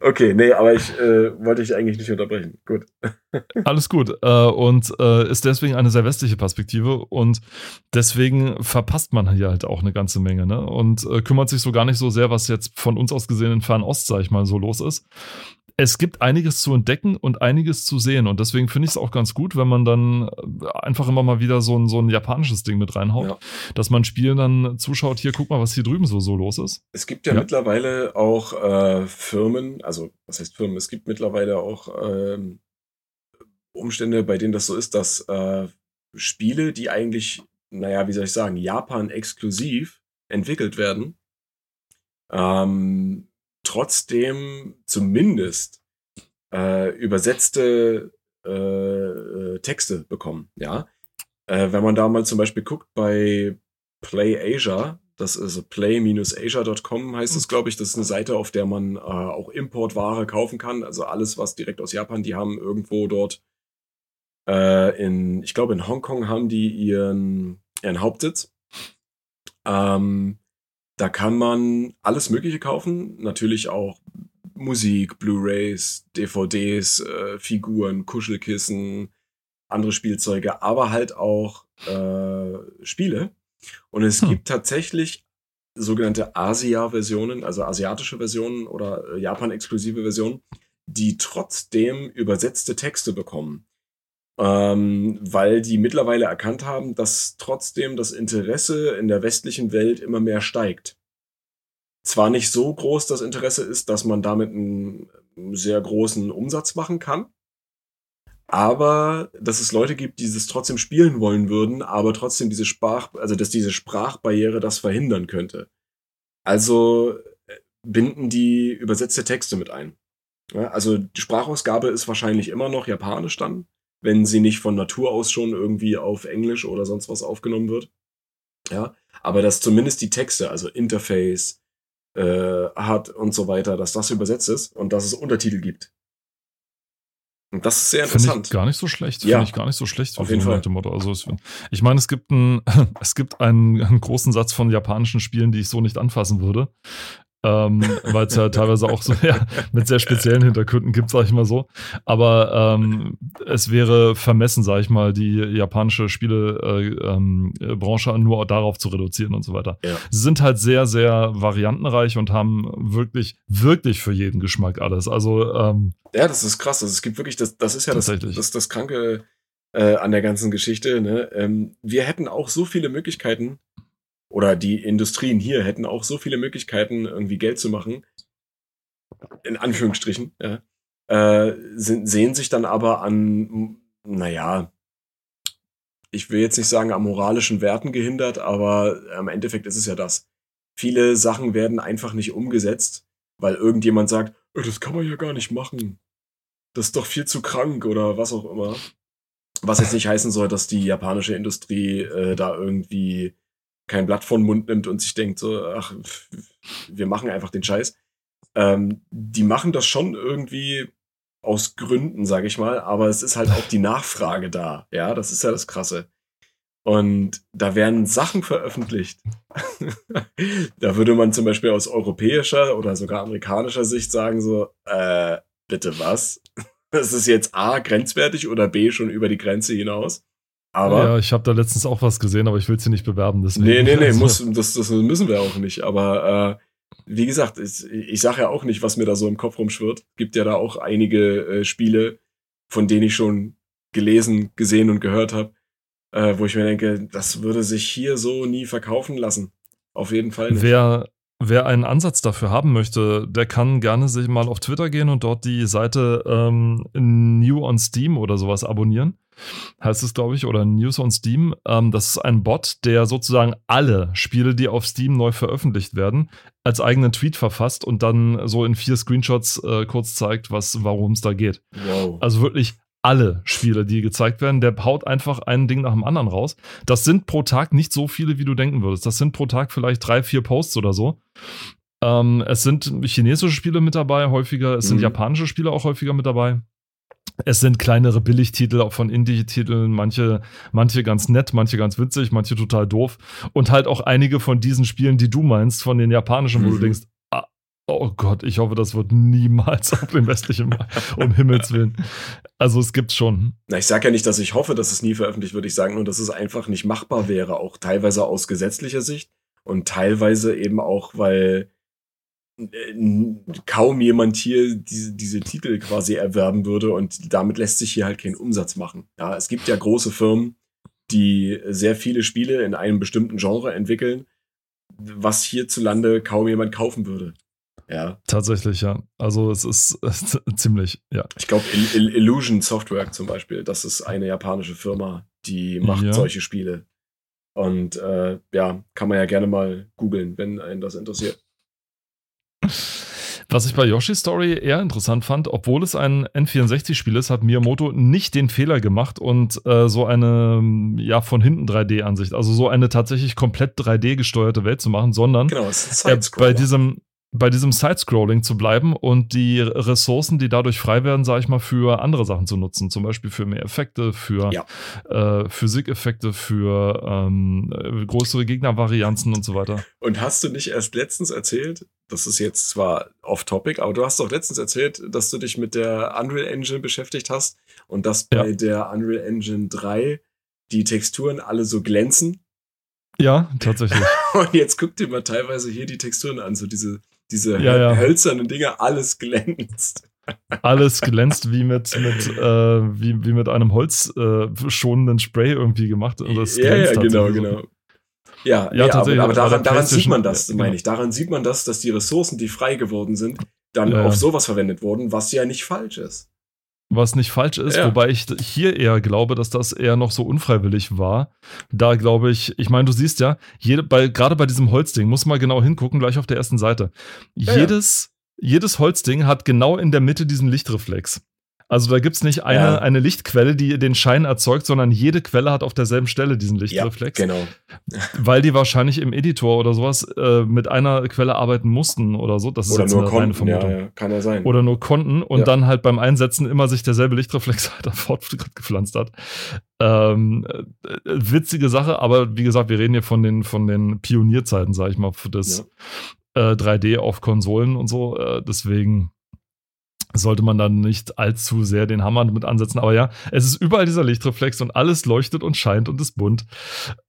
Okay, nee, aber ich äh, wollte dich eigentlich nicht unterbrechen. Gut. Alles gut. Äh, und äh, ist deswegen eine sehr westliche Perspektive und deswegen verpasst man hier halt auch eine ganze Menge, ne? Und äh, kümmert sich so gar nicht so sehr, was jetzt von uns aus gesehen in Fernost, sag ich mal, so los ist es gibt einiges zu entdecken und einiges zu sehen. Und deswegen finde ich es auch ganz gut, wenn man dann äh, einfach immer mal wieder so ein, so ein japanisches Ding mit reinhaut, ja. dass man Spielen dann zuschaut, hier, guck mal, was hier drüben so, so los ist. Es gibt ja, ja. mittlerweile auch äh, Firmen, also was heißt Firmen? Es gibt mittlerweile auch ähm, Umstände, bei denen das so ist, dass äh, Spiele, die eigentlich, naja, wie soll ich sagen, Japan exklusiv entwickelt werden, ähm, trotzdem zumindest äh, übersetzte äh, äh, Texte bekommen. Ja, äh, wenn man da mal zum Beispiel guckt bei Play Asia, das ist play-asia.com heißt es, glaube ich. Das ist eine Seite, auf der man äh, auch Importware kaufen kann. Also alles, was direkt aus Japan, die haben irgendwo dort äh, in, ich glaube in Hongkong haben die ihren, ihren Hauptsitz. Ähm, da kann man alles Mögliche kaufen, natürlich auch Musik, Blu-rays, DVDs, äh, Figuren, Kuschelkissen, andere Spielzeuge, aber halt auch äh, Spiele. Und es hm. gibt tatsächlich sogenannte Asia-Versionen, also asiatische Versionen oder äh, Japan-exklusive Versionen, die trotzdem übersetzte Texte bekommen ähm, weil die mittlerweile erkannt haben, dass trotzdem das Interesse in der westlichen Welt immer mehr steigt. Zwar nicht so groß das Interesse ist, dass man damit einen sehr großen Umsatz machen kann, aber dass es Leute gibt, die es trotzdem spielen wollen würden, aber trotzdem diese Sprach, also dass diese Sprachbarriere das verhindern könnte. Also äh, binden die übersetzte Texte mit ein. Also die Sprachausgabe ist wahrscheinlich immer noch japanisch dann, wenn sie nicht von Natur aus schon irgendwie auf Englisch oder sonst was aufgenommen wird. Ja, aber dass zumindest die Texte, also Interface, äh, hat und so weiter, dass das übersetzt ist und dass es Untertitel gibt. Und das ist sehr interessant. Finde ich gar nicht so schlecht. Ja. Finde ich gar nicht so schlecht. Auf jeden Fall. Motto. Also es, ich meine, es gibt, ein, es gibt einen, einen, großen Satz von japanischen Spielen, die ich so nicht anfassen würde ähm, weil es ja teilweise auch so ja, mit sehr speziellen Hintergründen gibt, sag ich mal so. Aber ähm, es wäre vermessen, sag ich mal, die japanische Spielebranche äh, ähm, nur darauf zu reduzieren und so weiter. Ja. Sie sind halt sehr, sehr variantenreich und haben wirklich, wirklich für jeden Geschmack alles. Also ähm, ja, das ist krass. Also es gibt wirklich, das, das ist ja das, das, das Kranke äh, an der ganzen Geschichte. Ne? Ähm, wir hätten auch so viele Möglichkeiten, oder die Industrien hier hätten auch so viele Möglichkeiten, irgendwie Geld zu machen, in Anführungsstrichen, ja, äh, sind, sehen sich dann aber an, naja, ich will jetzt nicht sagen, an moralischen Werten gehindert, aber im Endeffekt ist es ja das. Viele Sachen werden einfach nicht umgesetzt, weil irgendjemand sagt, oh, das kann man ja gar nicht machen. Das ist doch viel zu krank oder was auch immer. Was jetzt nicht heißen soll, dass die japanische Industrie äh, da irgendwie kein Blatt vor den Mund nimmt und sich denkt so, ach, wir machen einfach den Scheiß. Ähm, die machen das schon irgendwie aus Gründen, sage ich mal, aber es ist halt auch die Nachfrage da. Ja, das ist ja das Krasse. Und da werden Sachen veröffentlicht. da würde man zum Beispiel aus europäischer oder sogar amerikanischer Sicht sagen so, äh, bitte was? Das ist jetzt A, grenzwertig oder B, schon über die Grenze hinaus. Aber ja, ich habe da letztens auch was gesehen, aber ich will sie nicht bewerben. Deswegen. Nee, nee, nee, muss, das, das müssen wir auch nicht. Aber äh, wie gesagt, ich, ich sage ja auch nicht, was mir da so im Kopf rumschwirrt. Gibt ja da auch einige äh, Spiele, von denen ich schon gelesen, gesehen und gehört habe, äh, wo ich mir denke, das würde sich hier so nie verkaufen lassen. Auf jeden Fall nicht. Wer, wer einen Ansatz dafür haben möchte, der kann gerne sich mal auf Twitter gehen und dort die Seite ähm, New on Steam oder sowas abonnieren heißt es, glaube ich, oder News on Steam. Ähm, das ist ein Bot, der sozusagen alle Spiele, die auf Steam neu veröffentlicht werden, als eigenen Tweet verfasst und dann so in vier Screenshots äh, kurz zeigt, worum es da geht. Wow. Also wirklich alle Spiele, die gezeigt werden. Der haut einfach ein Ding nach dem anderen raus. Das sind pro Tag nicht so viele, wie du denken würdest. Das sind pro Tag vielleicht drei, vier Posts oder so. Ähm, es sind chinesische Spiele mit dabei, häufiger. Es mhm. sind japanische Spiele auch häufiger mit dabei. Es sind kleinere Billigtitel auch von Indie-Titeln, manche, manche ganz nett, manche ganz witzig, manche total doof. Und halt auch einige von diesen Spielen, die du meinst, von den japanischen, mhm. wo du mhm. denkst, oh Gott, ich hoffe, das wird niemals auf dem westlichen Markt, um Himmels Willen. Also es gibt schon. Na, ich sage ja nicht, dass ich hoffe, dass es nie veröffentlicht wird. Ich sage nur, dass es einfach nicht machbar wäre, auch teilweise aus gesetzlicher Sicht und teilweise eben auch, weil kaum jemand hier diese, diese Titel quasi erwerben würde und damit lässt sich hier halt kein Umsatz machen. Ja, es gibt ja große Firmen, die sehr viele Spiele in einem bestimmten Genre entwickeln, was hierzulande kaum jemand kaufen würde. Ja. Tatsächlich, ja. Also es ist äh, ziemlich, ja. Ich glaube, Illusion Software zum Beispiel, das ist eine japanische Firma, die macht ja. solche Spiele. Und äh, ja, kann man ja gerne mal googeln, wenn einen das interessiert. Was ich bei Yoshi's Story eher interessant fand, obwohl es ein N64-Spiel ist, hat Miyamoto nicht den Fehler gemacht und äh, so eine ja von hinten 3D-Ansicht, also so eine tatsächlich komplett 3D gesteuerte Welt zu machen, sondern genau, er bei diesem bei diesem Sidescrolling zu bleiben und die Ressourcen, die dadurch frei werden, sage ich mal, für andere Sachen zu nutzen. Zum Beispiel für mehr Effekte, für ja. äh, Physikeffekte, für ähm, größere Gegnervarianzen und so weiter. Und hast du nicht erst letztens erzählt, das ist jetzt zwar off-topic, aber du hast doch letztens erzählt, dass du dich mit der Unreal Engine beschäftigt hast und dass bei ja. der Unreal Engine 3 die Texturen alle so glänzen. Ja, tatsächlich. und jetzt guck dir mal teilweise hier die Texturen an, so diese diese ja, ja. hölzernen Dinger, alles glänzt. Alles glänzt wie mit, mit, äh, wie, wie mit einem holzschonenden äh, Spray irgendwie gemacht. Und das ja, ja, genau, genau. Ja, ja, nee, tatsächlich. Aber, aber daran, daran sieht man das, meine genau. ich. Daran sieht man das, dass die Ressourcen, die frei geworden sind, dann ja, auf sowas verwendet wurden, was ja nicht falsch ist. Was nicht falsch ist, ja. wobei ich hier eher glaube, dass das eher noch so unfreiwillig war. Da glaube ich, ich meine, du siehst ja, jede, bei, gerade bei diesem Holzding, muss mal genau hingucken, gleich auf der ersten Seite. Ja, jedes, ja. jedes Holzding hat genau in der Mitte diesen Lichtreflex. Also da gibt es nicht eine, ja. eine Lichtquelle, die den Schein erzeugt, sondern jede Quelle hat auf derselben Stelle diesen Lichtreflex. Ja, genau. Weil die wahrscheinlich im Editor oder sowas äh, mit einer Quelle arbeiten mussten oder so. Das oder ist nur eine konnten, Vermutung. Ja, ja, kann ja sein. Oder nur konnten und ja. dann halt beim Einsetzen immer sich derselbe Lichtreflex halt fortgepflanzt hat. Ähm, äh, witzige Sache, aber wie gesagt, wir reden hier von den, von den Pionierzeiten, sag ich mal, für das äh, 3D auf Konsolen und so. Äh, deswegen sollte man dann nicht allzu sehr den Hammer mit ansetzen. Aber ja, es ist überall dieser Lichtreflex und alles leuchtet und scheint und ist bunt.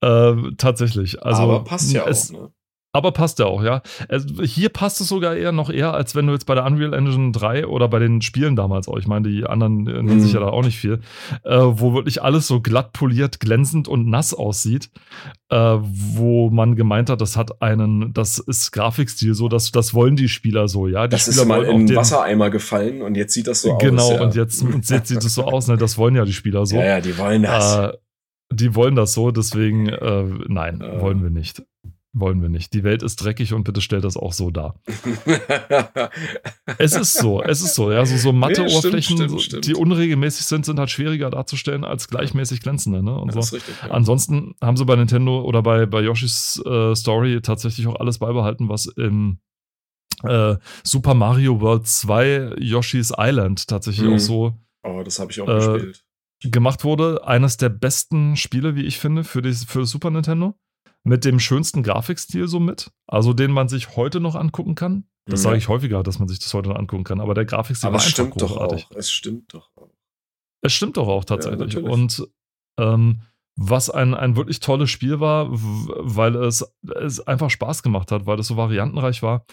Äh, tatsächlich. Also, Aber passt ja es, auch, ne? Aber passt ja auch, ja. Also hier passt es sogar eher noch eher, als wenn du jetzt bei der Unreal Engine 3 oder bei den Spielen damals auch, ich meine, die anderen nennen mhm. sich ja da auch nicht viel, äh, wo wirklich alles so glatt poliert, glänzend und nass aussieht, äh, wo man gemeint hat, das hat einen, das ist Grafikstil so, das, das wollen die Spieler so, ja. Die das Spieler ist mal in den Wassereimer gefallen und jetzt sieht das so genau, aus. Genau, ja. und jetzt, und jetzt sieht es so aus, ne? das wollen ja die Spieler so. Ja, ja, die wollen das. Äh, die wollen das so, deswegen, äh, nein, äh. wollen wir nicht. Wollen wir nicht. Die Welt ist dreckig und bitte stellt das auch so dar. es ist so, es ist so. Ja, so, so matte nee, Oberflächen, stimmt, stimmt, die unregelmäßig sind, sind halt schwieriger darzustellen als gleichmäßig glänzende. Ne? Und ja, so. Richtig, ja. Ansonsten haben sie bei Nintendo oder bei, bei Yoshis äh, Story tatsächlich auch alles beibehalten, was im äh, Super Mario World 2 Yoshi's Island tatsächlich mhm. auch so. Oh, das habe ich auch äh, gespielt. Gemacht wurde. Eines der besten Spiele, wie ich finde, für, die, für Super Nintendo mit dem schönsten Grafikstil so mit, also den man sich heute noch angucken kann. Das mhm. sage ich häufiger, dass man sich das heute noch angucken kann, aber der Grafikstil aber war es stimmt. Doch auch. Es stimmt doch auch. Es stimmt doch auch tatsächlich. Ja, Und ähm, was ein, ein wirklich tolles Spiel war, weil es, es einfach Spaß gemacht hat, weil es so variantenreich war.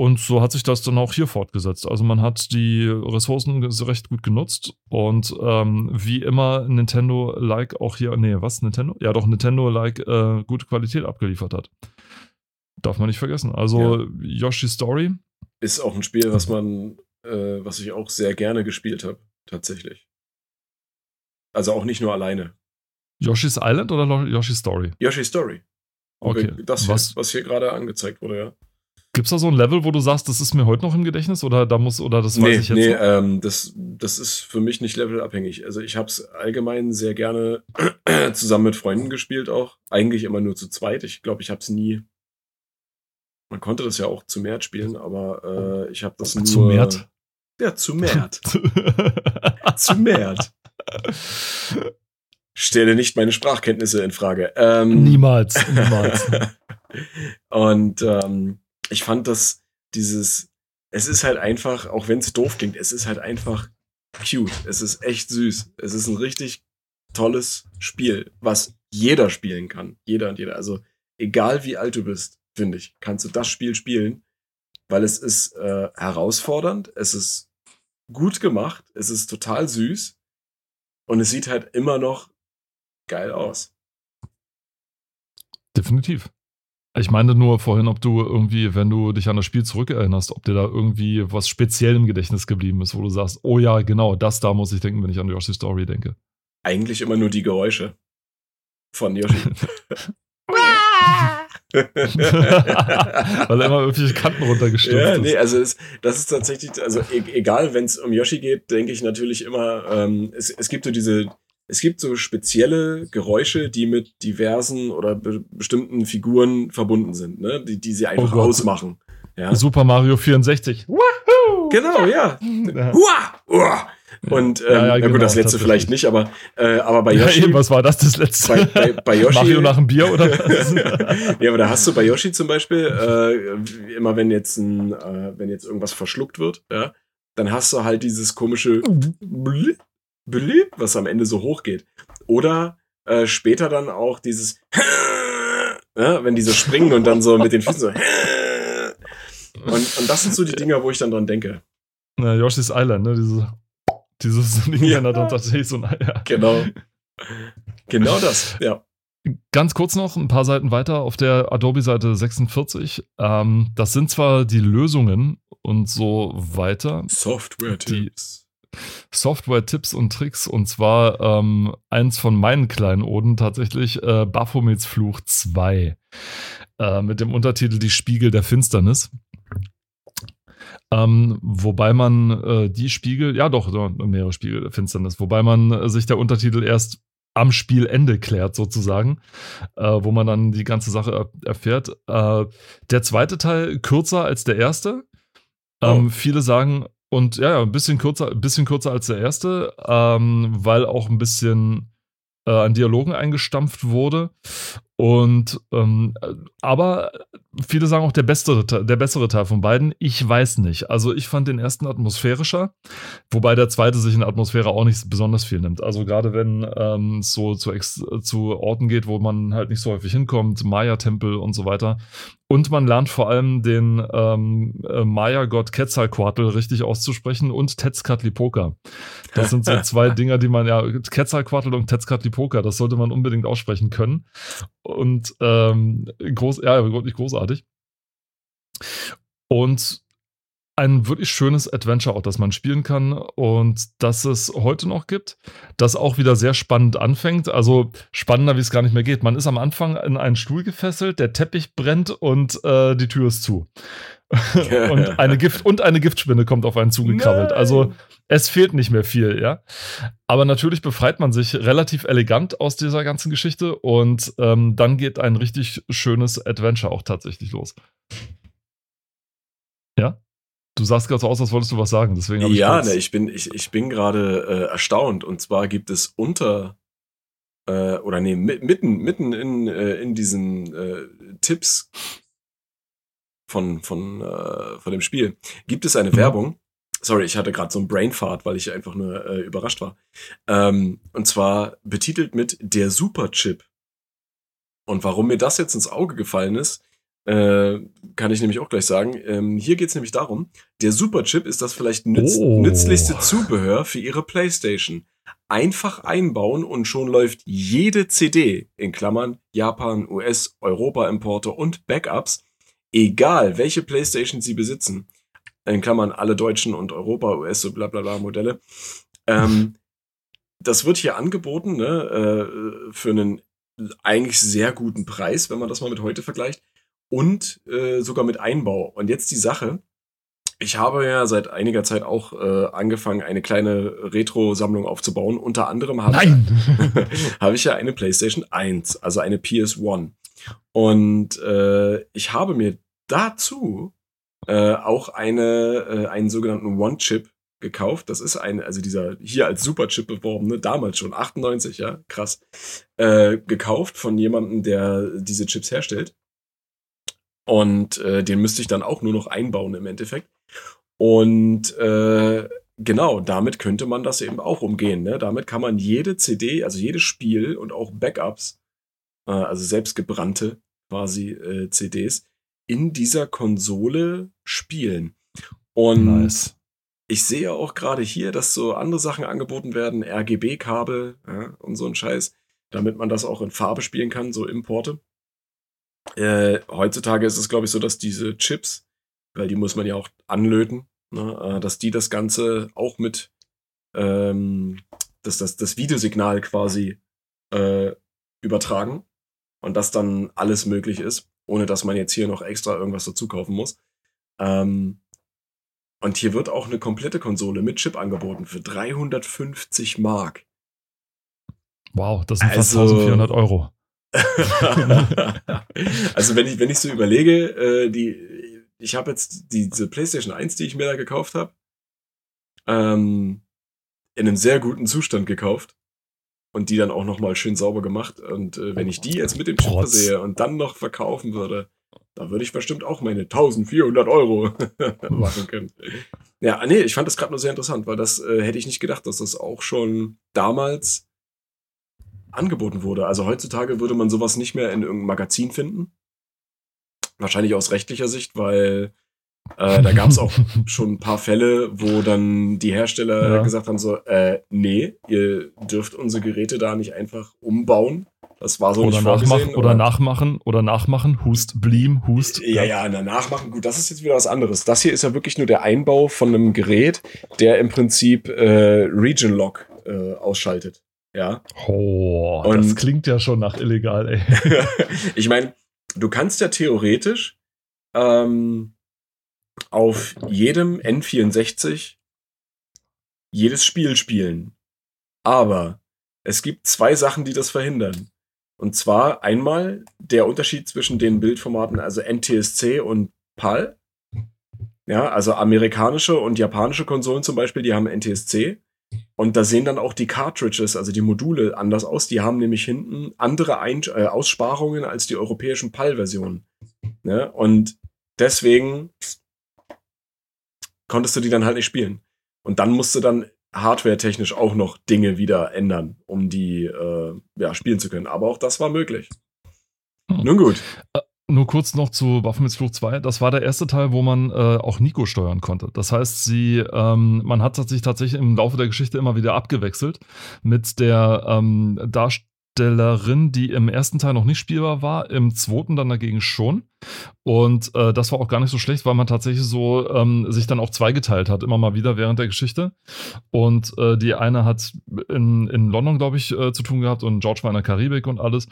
Und so hat sich das dann auch hier fortgesetzt. Also man hat die Ressourcen recht gut genutzt und ähm, wie immer Nintendo-like auch hier, nee, was, Nintendo? Ja doch, Nintendo-like äh, gute Qualität abgeliefert hat. Darf man nicht vergessen. Also ja. Yoshi Story. Ist auch ein Spiel, was man, äh, was ich auch sehr gerne gespielt habe, tatsächlich. Also auch nicht nur alleine. Yoshi's Island oder Yoshi Story? Yoshi Story. Okay. Das hier, was, was hier gerade angezeigt wurde, ja. Gibt es da so ein Level, wo du sagst, das ist mir heute noch im Gedächtnis oder da muss oder das weiß nee, ich jetzt? Nee, ähm, das, das ist für mich nicht levelabhängig. Also ich habe es allgemein sehr gerne zusammen mit Freunden gespielt auch. Eigentlich immer nur zu zweit. Ich glaube, ich habe es nie. Man konnte das ja auch zu Mert spielen, aber äh, ich habe das nur. Zu Mert? Ja, zu Mert. zu Mert. Stelle nicht meine Sprachkenntnisse in Frage. Ähm, niemals, niemals. und ähm, ich fand das, dieses, es ist halt einfach, auch wenn es doof klingt, es ist halt einfach cute. Es ist echt süß. Es ist ein richtig tolles Spiel, was jeder spielen kann. Jeder und jeder. Also egal wie alt du bist, finde ich, kannst du das Spiel spielen, weil es ist äh, herausfordernd, es ist gut gemacht, es ist total süß und es sieht halt immer noch geil aus. Definitiv. Ich meine nur vorhin, ob du irgendwie, wenn du dich an das Spiel zurückerinnerst, ob dir da irgendwie was speziell im Gedächtnis geblieben ist, wo du sagst, oh ja, genau, das da muss ich denken, wenn ich an Yoshi Story denke. Eigentlich immer nur die Geräusche von Yoshi. Weil er immer irgendwelche Kanten runtergestürzt ja, nee, also es, das ist tatsächlich, also e egal, wenn es um Yoshi geht, denke ich natürlich immer, ähm, es, es gibt so diese, es gibt so spezielle Geräusche, die mit diversen oder be bestimmten Figuren verbunden sind, ne? die, die sie einfach oh ausmachen. Ja? Super Mario 64. Wahoo! Genau, ja. ja. Uah, Und ähm, ja, ja, genau, gut, das letzte vielleicht nicht, aber, äh, aber bei Yoshi. Ja, eben, was war das das letzte? Bei, bei, bei Yoshi. Mario nach dem Bier oder was? ja, aber da hast du bei Yoshi zum Beispiel, äh, immer wenn jetzt ein, äh, wenn jetzt irgendwas verschluckt wird, ja, dann hast du halt dieses komische mhm beliebt, was am Ende so hoch geht. Oder äh, später dann auch dieses, ja, wenn die so springen und dann so mit den Füßen so. Und, und das sind so die Dinger, wo ich dann dran denke. Na, Yoshi's Island, ne? Diese, dieses Ding, ja. dann tatsächlich so ein ja. Genau. Genau das, ja. Ganz kurz noch, ein paar Seiten weiter auf der Adobe-Seite 46. Ähm, das sind zwar die Lösungen und so weiter. Software-Tipps Software-Tipps und Tricks und zwar ähm, eins von meinen kleinen Oden tatsächlich, äh, Baphomets Fluch 2 äh, mit dem Untertitel Die Spiegel der Finsternis. Ähm, wobei man äh, die Spiegel, ja doch, mehrere Spiegel der Finsternis, wobei man äh, sich der Untertitel erst am Spielende klärt, sozusagen, äh, wo man dann die ganze Sache erfährt. Äh, der zweite Teil kürzer als der erste. Ähm, oh. Viele sagen, und ja, ein bisschen kürzer, ein bisschen kürzer als der erste, ähm, weil auch ein bisschen äh, an Dialogen eingestampft wurde. Und ähm, aber viele sagen auch der bessere, der bessere Teil von beiden. Ich weiß nicht. Also ich fand den ersten atmosphärischer, wobei der zweite sich in Atmosphäre auch nicht besonders viel nimmt. Also gerade wenn ähm, es so zu, zu Orten geht, wo man halt nicht so häufig hinkommt, Maya-Tempel und so weiter. Und man lernt vor allem den ähm, äh, Maya-Gott Quetzalcoatl richtig auszusprechen und Tetzcatlipoca. Das sind so zwei Dinger, die man ja, Quetzalcoatl und Tetzcatlipoca, das sollte man unbedingt aussprechen können. Und ähm, groß, ja, wirklich großartig. Und ein wirklich schönes Adventure auch, das man spielen kann und das es heute noch gibt, das auch wieder sehr spannend anfängt. Also spannender, wie es gar nicht mehr geht. Man ist am Anfang in einen Stuhl gefesselt, der Teppich brennt und äh, die Tür ist zu. und, eine Gift und eine Giftspinne kommt auf einen zugekrabbelt. Also es fehlt nicht mehr viel, ja. Aber natürlich befreit man sich relativ elegant aus dieser ganzen Geschichte und ähm, dann geht ein richtig schönes Adventure auch tatsächlich los. Ja? Du sahst gerade so aus, als wolltest du was sagen, deswegen habe ich Ja, ne, ich bin, ich, ich bin gerade äh, erstaunt. Und zwar gibt es unter äh, oder nee, mitten, mitten in, äh, in diesen äh, Tipps von, von, äh, von dem Spiel gibt es eine mhm. Werbung. Sorry, ich hatte gerade so einen Brainfart, weil ich einfach nur äh, überrascht war. Ähm, und zwar betitelt mit der Superchip. Und warum mir das jetzt ins Auge gefallen ist, äh, kann ich nämlich auch gleich sagen. Ähm, hier geht es nämlich darum, der Superchip ist das vielleicht nütz oh. nützlichste Zubehör für Ihre Playstation. Einfach einbauen und schon läuft jede CD, in Klammern Japan, US, Europa-Importe und Backups, egal welche Playstation Sie besitzen, in Klammern alle deutschen und Europa, US, so bla bla bla Modelle, ähm, das wird hier angeboten ne, äh, für einen eigentlich sehr guten Preis, wenn man das mal mit heute vergleicht und äh, sogar mit Einbau. Und jetzt die Sache. Ich habe ja seit einiger Zeit auch äh, angefangen, eine kleine Retro-Sammlung aufzubauen. Unter anderem habe ich, hab ich ja eine PlayStation 1, also eine PS1. Und äh, ich habe mir dazu äh, auch eine, äh, einen sogenannten One-Chip gekauft. Das ist ein, also dieser hier als Superchip beworbene, damals schon, 98, ja, krass, äh, gekauft von jemandem, der diese Chips herstellt. Und äh, den müsste ich dann auch nur noch einbauen im Endeffekt. Und äh, genau, damit könnte man das eben auch umgehen. Ne? Damit kann man jede CD, also jedes Spiel und auch Backups, äh, also selbstgebrannte quasi äh, CDs, in dieser Konsole spielen. Und nice. ich sehe auch gerade hier, dass so andere Sachen angeboten werden, RGB-Kabel ja, und so ein Scheiß, damit man das auch in Farbe spielen kann, so Importe. Äh, heutzutage ist es, glaube ich, so, dass diese Chips, weil die muss man ja auch anlöten, ne, äh, dass die das Ganze auch mit, ähm, dass das, das Videosignal quasi äh, übertragen und dass dann alles möglich ist, ohne dass man jetzt hier noch extra irgendwas dazu kaufen muss. Ähm, und hier wird auch eine komplette Konsole mit Chip angeboten für 350 Mark. Wow, das sind fast also, 1400 Euro. also wenn ich, wenn ich so überlege, äh, die, ich habe jetzt diese PlayStation 1, die ich mir da gekauft habe, ähm, in einem sehr guten Zustand gekauft und die dann auch nochmal schön sauber gemacht. Und äh, wenn ich die jetzt mit dem Chip versehe und dann noch verkaufen würde, da würde ich bestimmt auch meine 1400 Euro machen können. Ja, nee, ich fand das gerade nur sehr interessant, weil das äh, hätte ich nicht gedacht, dass das auch schon damals angeboten wurde. Also heutzutage würde man sowas nicht mehr in irgendeinem Magazin finden. Wahrscheinlich aus rechtlicher Sicht, weil äh, da gab es auch schon ein paar Fälle, wo dann die Hersteller ja. gesagt haben: so, äh, nee, ihr dürft unsere Geräte da nicht einfach umbauen Das war so oder nicht nachmachen, Oder nachmachen, oder nachmachen, Hust, Bleem, Hust. Ja, ja, na, nachmachen, gut, das ist jetzt wieder was anderes. Das hier ist ja wirklich nur der Einbau von einem Gerät, der im Prinzip äh, Region Lock äh, ausschaltet. Ja. Oh, Und das klingt ja schon nach illegal, ey. ich meine, du kannst ja theoretisch ähm, auf jedem N64 jedes Spiel spielen. Aber es gibt zwei Sachen, die das verhindern. Und zwar einmal der Unterschied zwischen den Bildformaten, also NTSC und PAL. Ja, also amerikanische und japanische Konsolen zum Beispiel, die haben NTSC. Und da sehen dann auch die Cartridges, also die Module, anders aus. Die haben nämlich hinten andere Ein äh, Aussparungen als die europäischen PAL-Versionen. Ne? Und deswegen konntest du die dann halt nicht spielen. Und dann musst du dann hardware-technisch auch noch Dinge wieder ändern, um die äh, ja, spielen zu können. Aber auch das war möglich. Hm. Nun gut. Nur kurz noch zu Waffenmissfluch 2. Das war der erste Teil, wo man äh, auch Nico steuern konnte. Das heißt, sie, ähm, man hat sich tatsächlich im Laufe der Geschichte immer wieder abgewechselt mit der ähm, Darstellerin, die im ersten Teil noch nicht spielbar war, im zweiten dann dagegen schon. Und äh, das war auch gar nicht so schlecht, weil man tatsächlich so ähm, sich dann auch zweigeteilt hat, immer mal wieder während der Geschichte. Und äh, die eine hat in, in London, glaube ich, äh, zu tun gehabt und George war in der Karibik und alles.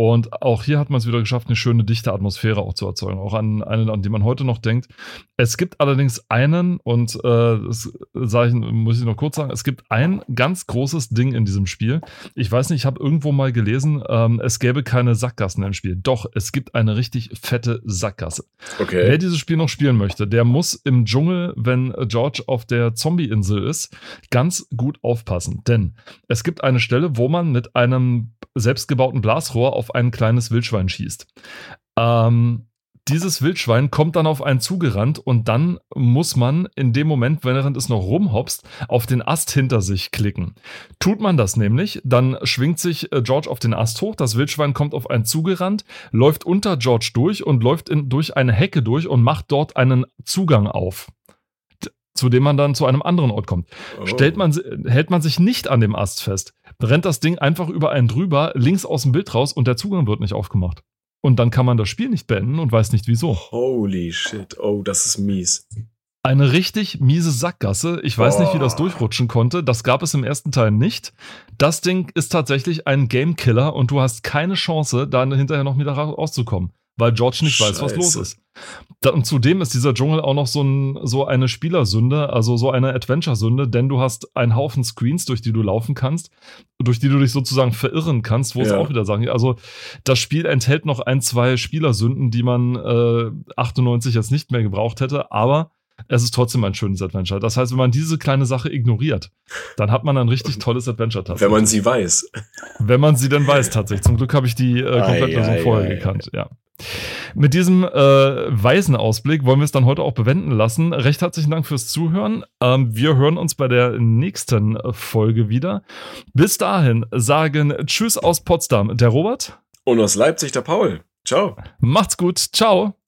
Und auch hier hat man es wieder geschafft, eine schöne, dichte Atmosphäre auch zu erzeugen. Auch an eine, an die man heute noch denkt. Es gibt allerdings einen, und äh, das ich, muss ich noch kurz sagen, es gibt ein ganz großes Ding in diesem Spiel. Ich weiß nicht, ich habe irgendwo mal gelesen, ähm, es gäbe keine Sackgassen im Spiel. Doch, es gibt eine richtig fette Sackgasse. Okay. Wer dieses Spiel noch spielen möchte, der muss im Dschungel, wenn George auf der Zombie-Insel ist, ganz gut aufpassen. Denn es gibt eine Stelle, wo man mit einem selbstgebauten Blasrohr auf ein kleines Wildschwein schießt. Ähm, dieses Wildschwein kommt dann auf einen zugerannt und dann muss man in dem Moment, während es noch rumhopst, auf den Ast hinter sich klicken. Tut man das nämlich, dann schwingt sich äh, George auf den Ast hoch, das Wildschwein kommt auf einen zugerannt, läuft unter George durch und läuft in, durch eine Hecke durch und macht dort einen Zugang auf zu dem man dann zu einem anderen Ort kommt. Oh. Stellt man, hält man sich nicht an dem Ast fest, rennt das Ding einfach über einen drüber, links aus dem Bild raus und der Zugang wird nicht aufgemacht. Und dann kann man das Spiel nicht beenden und weiß nicht wieso. Holy shit, oh, das ist mies. Eine richtig miese Sackgasse. Ich weiß oh. nicht, wie das durchrutschen konnte. Das gab es im ersten Teil nicht. Das Ding ist tatsächlich ein Gamekiller und du hast keine Chance, da hinterher noch wieder rauszukommen weil George nicht Scheiße. weiß, was los ist. und zudem ist dieser Dschungel auch noch so, ein, so eine Spielersünde, also so eine Adventure-Sünde, denn du hast einen Haufen Screens, durch die du laufen kannst, durch die du dich sozusagen verirren kannst, wo ja. es auch wieder sagen, also das Spiel enthält noch ein, zwei Spielersünden, die man äh, 98 jetzt nicht mehr gebraucht hätte, aber es ist trotzdem ein schönes Adventure. Das heißt, wenn man diese kleine Sache ignoriert, dann hat man ein richtig tolles Adventure tatsächlich. Wenn man sie weiß. Wenn man sie denn weiß, tatsächlich. Zum Glück habe ich die äh, Komplettversion vorher ei, gekannt, ja. Mit diesem äh, weisen Ausblick wollen wir es dann heute auch bewenden lassen. Recht herzlichen Dank fürs Zuhören. Ähm, wir hören uns bei der nächsten Folge wieder. Bis dahin sagen Tschüss aus Potsdam, der Robert. Und aus Leipzig, der Paul. Ciao. Macht's gut. Ciao.